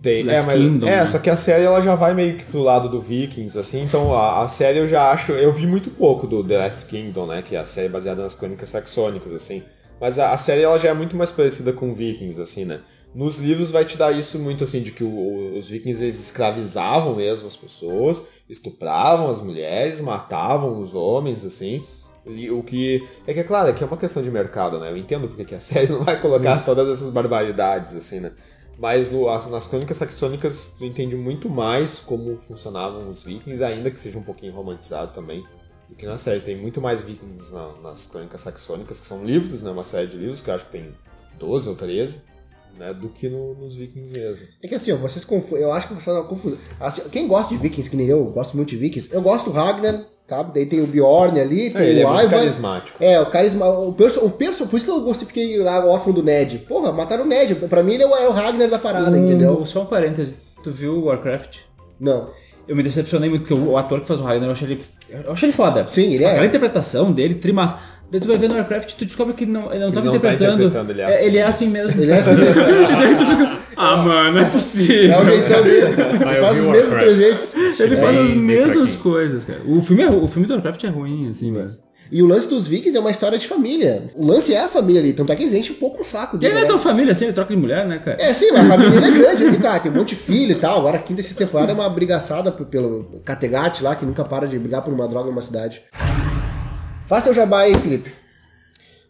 tem, é, mas, Kingdom, é né? só que a série ela já vai meio que pro lado do Vikings, assim, então a, a série eu já acho. Eu vi muito pouco do The Last Kingdom, né? Que é a série baseada nas crônicas saxônicas, assim. Mas a, a série ela já é muito mais parecida com Vikings, assim, né? Nos livros vai te dar isso muito, assim, de que o- os vikings eles escravizavam mesmo as pessoas, estupravam as mulheres, matavam os homens, assim. E o que. É que é claro, é que é uma questão de mercado, né? Eu entendo porque que a série não vai colocar todas essas barbaridades, assim, né? Mas no- as- nas crônicas saxônicas tu entende muito mais como funcionavam os vikings, ainda que seja um pouquinho romantizado também, do que na série. Tem muito mais vikings na- nas crônicas saxônicas, que são livros, né? Uma série de livros, que eu acho que tem 12 ou 13, né? Do que no- nos vikings mesmo. É que assim, ó, vocês confundem. Eu acho que vocês não confusão. Assim, quem gosta de Vikings, que nem eu, gosto muito de Vikings, eu gosto do Ragnar, sabe? Daí tem o Bjorn ali, tem É, ele é o muito Ivar. carismático. É, o carisma, o perso, o perso, por isso que eu gostei, fiquei lá órfão do Ned. Porra, mataram o Ned. Pra mim ele é o, é o Ragnar da parada, Um- entendeu? Só um parêntese. Tu viu o Warcraft? Não. Eu me decepcionei muito, porque o, o ator que faz o Ragnar, eu achei ele, eu achei ele foda. Sim, ele é. Aquela interpretação dele, trimassa. Daí tu vai ver no Warcraft e tu descobre que não, ele não tava não tá interpretando. interpretando, ele é assim. ele é assim mesmo. Ele é assim mesmo. e daí tu fica, ah, mano, não é possível. É o jeitão dele. Ah, Ele faz os mesmos trejeitos. Ele faz as mesmas coisas, cara. O filme, é, o filme do Warcraft é ruim, assim, mas. E o lance dos vikings é uma história de família. O lance é a família ali, tanto é que eles enchem um pouco o saco E dele. ele não é né? tão família assim, ele troca de mulher, né, cara? É, sim, mas a família é grande, aí tá, tem um monte de filho e tal. Agora a quinta essa temporada é uma brigaçada pelo Categate lá, que nunca para de brigar por uma droga numa cidade. Faz teu jabá aí, Felipe.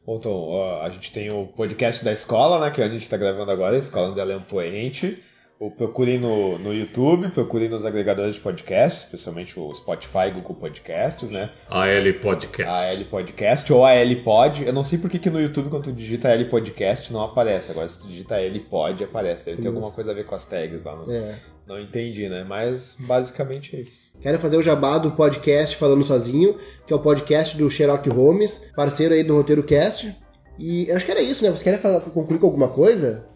Bom, então, a gente tem o podcast da escola, né? Que a gente tá gravando agora, a Escola André Leão Poente. O procurem no, no YouTube, procurem nos agregadores de podcast, especialmente o Spotify e Google Podcasts, né? AL Podcast. A L Podcast ou a L Pod. Eu não sei por que no YouTube, quando tu digita L Podcast, não aparece. Agora, se tu digita L Pod, aparece. Deve ter alguma coisa a ver com as tags lá. Não, É. não entendi, né? Mas basicamente é isso. Quero fazer o jabá do podcast Falando Sozinho, que é o podcast do Sherlock Holmes, parceiro aí do Roteiro Cast. E eu acho que era isso, né? Vocês querem falar, concluir com alguma coisa?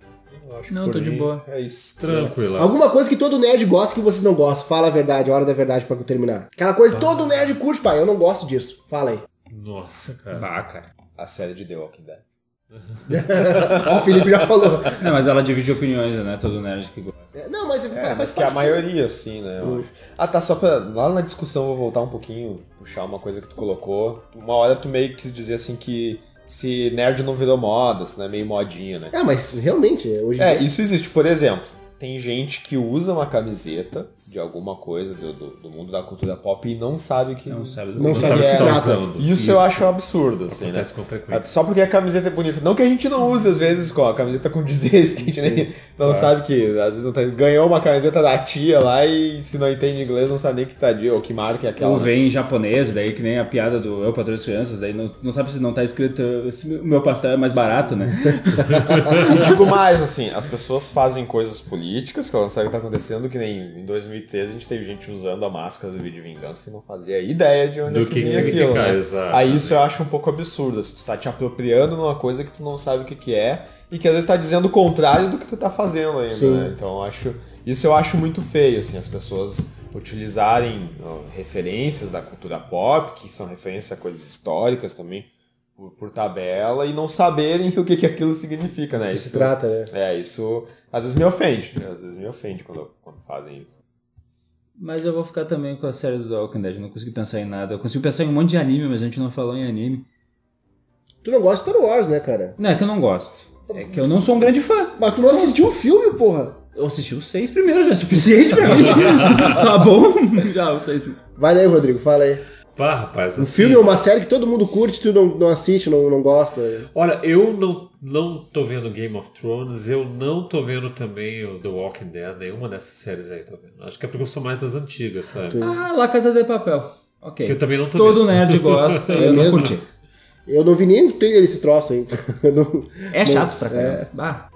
Acho que Não, por tô de mim boa. É isso. Tranquilo. Alguma coisa que todo nerd gosta que vocês não gostam. Fala a verdade, a hora da verdade pra eu terminar. Aquela coisa que todo nerd curte, pai. Eu não gosto disso. Fala aí. Nossa, cara. Bah, cara. A série de The Walking Dead. Ó, o Felipe já falou. Não, mas ela divide opiniões, né? Todo nerd que gosta. É, Não, mas, É, faz mas que a maioria, sim, né? eu acho. Ah, tá, só pra. Lá na discussão eu vou voltar um pouquinho, puxar uma coisa que tu colocou. Uma hora tu meio que quis dizer assim que se nerd não virou moda, se não é meio modinha, né? É, mas realmente, hoje É, dia- isso existe. Por exemplo, tem gente que usa uma camiseta de alguma coisa do, do, do mundo da cultura pop e não sabe que. Não sabe do Não que sabe o que está trata. usando. Isso, eu acho um absurdo, assim, né? Com frequência. Só porque a camiseta é bonita. Não que a gente não use, às vezes, com a camiseta com dizeres, que a gente nem, não sabe que, às vezes, não tá, ganhou uma camiseta da tia lá e se não entende inglês, não sabe nem que tá de, ou que marca é aquela. Ou vem em japonês, daí que nem a piada do Eu Patrulho as Crianças, daí não, não sabe se não tá escrito "Esse o meu pastel é mais barato, né? E digo mais, assim, as pessoas fazem coisas políticas que elas não sabem o que tá acontecendo, que nem em 2013 a gente teve gente usando a máscara do vídeo Vingança e não fazia ideia de onde Do é que que que aquilo, né? exato. Aí isso eu acho um pouco absurdo, assim, tu tá te apropriando numa coisa que tu não sabe o que que é e que às vezes tá dizendo o contrário do que tu tá fazendo ainda, né? Então eu acho, isso eu acho muito feio, assim, as pessoas utilizarem ó, referências da cultura pop, que são referências a coisas históricas também, por, por tabela, e não saberem o que, que aquilo significa, né? que se Isso- trata, né? é, isso às vezes me ofende. né? Às vezes me ofende quando, quando fazem isso. Mas eu vou ficar também com a série do The Walking Dead, não consegui pensar em nada. Eu consigo pensar em um monte de anime, mas a gente não falou em anime. Tu não gosta de Star Wars, né, cara? Não, é que eu não gosto. É que eu não sou um grande fã. Mas tu não assistiu o filme, porra. Eu assisti os seis primeiros, já é suficiente pra mim. tá bom? Já, os seis primeiros. Vai daí, Rodrigo, fala aí. Pá, rapaz, Um assim, filme é uma série que todo mundo curte, tu não, não assiste, não, não gosta. Olha, eu não, não tô vendo Game of Thrones, eu não tô vendo também o The Walking Dead, nenhuma dessas séries aí tô vendo. Acho que é porque eu sou mais das antigas, sabe? Ah, La Casa de Papel. Ok. Que eu também não tô Todo vendo. nerd gosta, É eu não mesmo? curti. Eu não vi nem o trailer desse troço aí. Não- É chato pra caramba. Bah.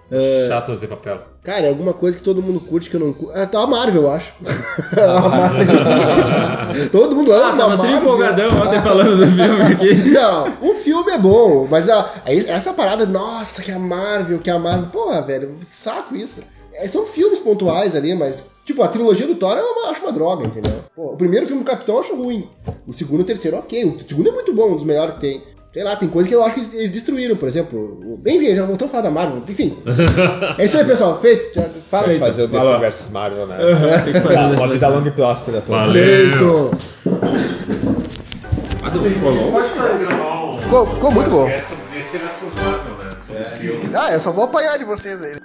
Chatos de papel. Cara, é alguma coisa que todo mundo curte que eu não curto. Ah, tá a Marvel, eu acho. a Marvel. todo mundo ama Ah, a tava Marvel. tri empolgadão ontem falando do filme aqui. Não, o filme é bom, mas a, essa parada, nossa, que a Marvel, que a Marvel. Porra, velho, que saco isso. É, são filmes pontuais ali, mas. Tipo, a trilogia do Thor eu acho uma droga, entendeu? Pô, o primeiro filme do Capitão eu acho ruim. O segundo e o terceiro, ok. O segundo é muito bom, um dos melhores que tem. Sei lá, tem coisa que eu acho que eles- destruíram, por exemplo. enfim, já voltamos a falar da Marvel. Enfim. é isso aí, pessoal. Feito. Já, fala aí. fazer o DC lá. versus Marvel, né? Tem que fazer uma vida longa e próspera a todos. Valeu! Feito. Ficou, ficou muito bom. Esse versus Marvel, né? São os filmes. Ah, eu só vou apanhar de vocês aí.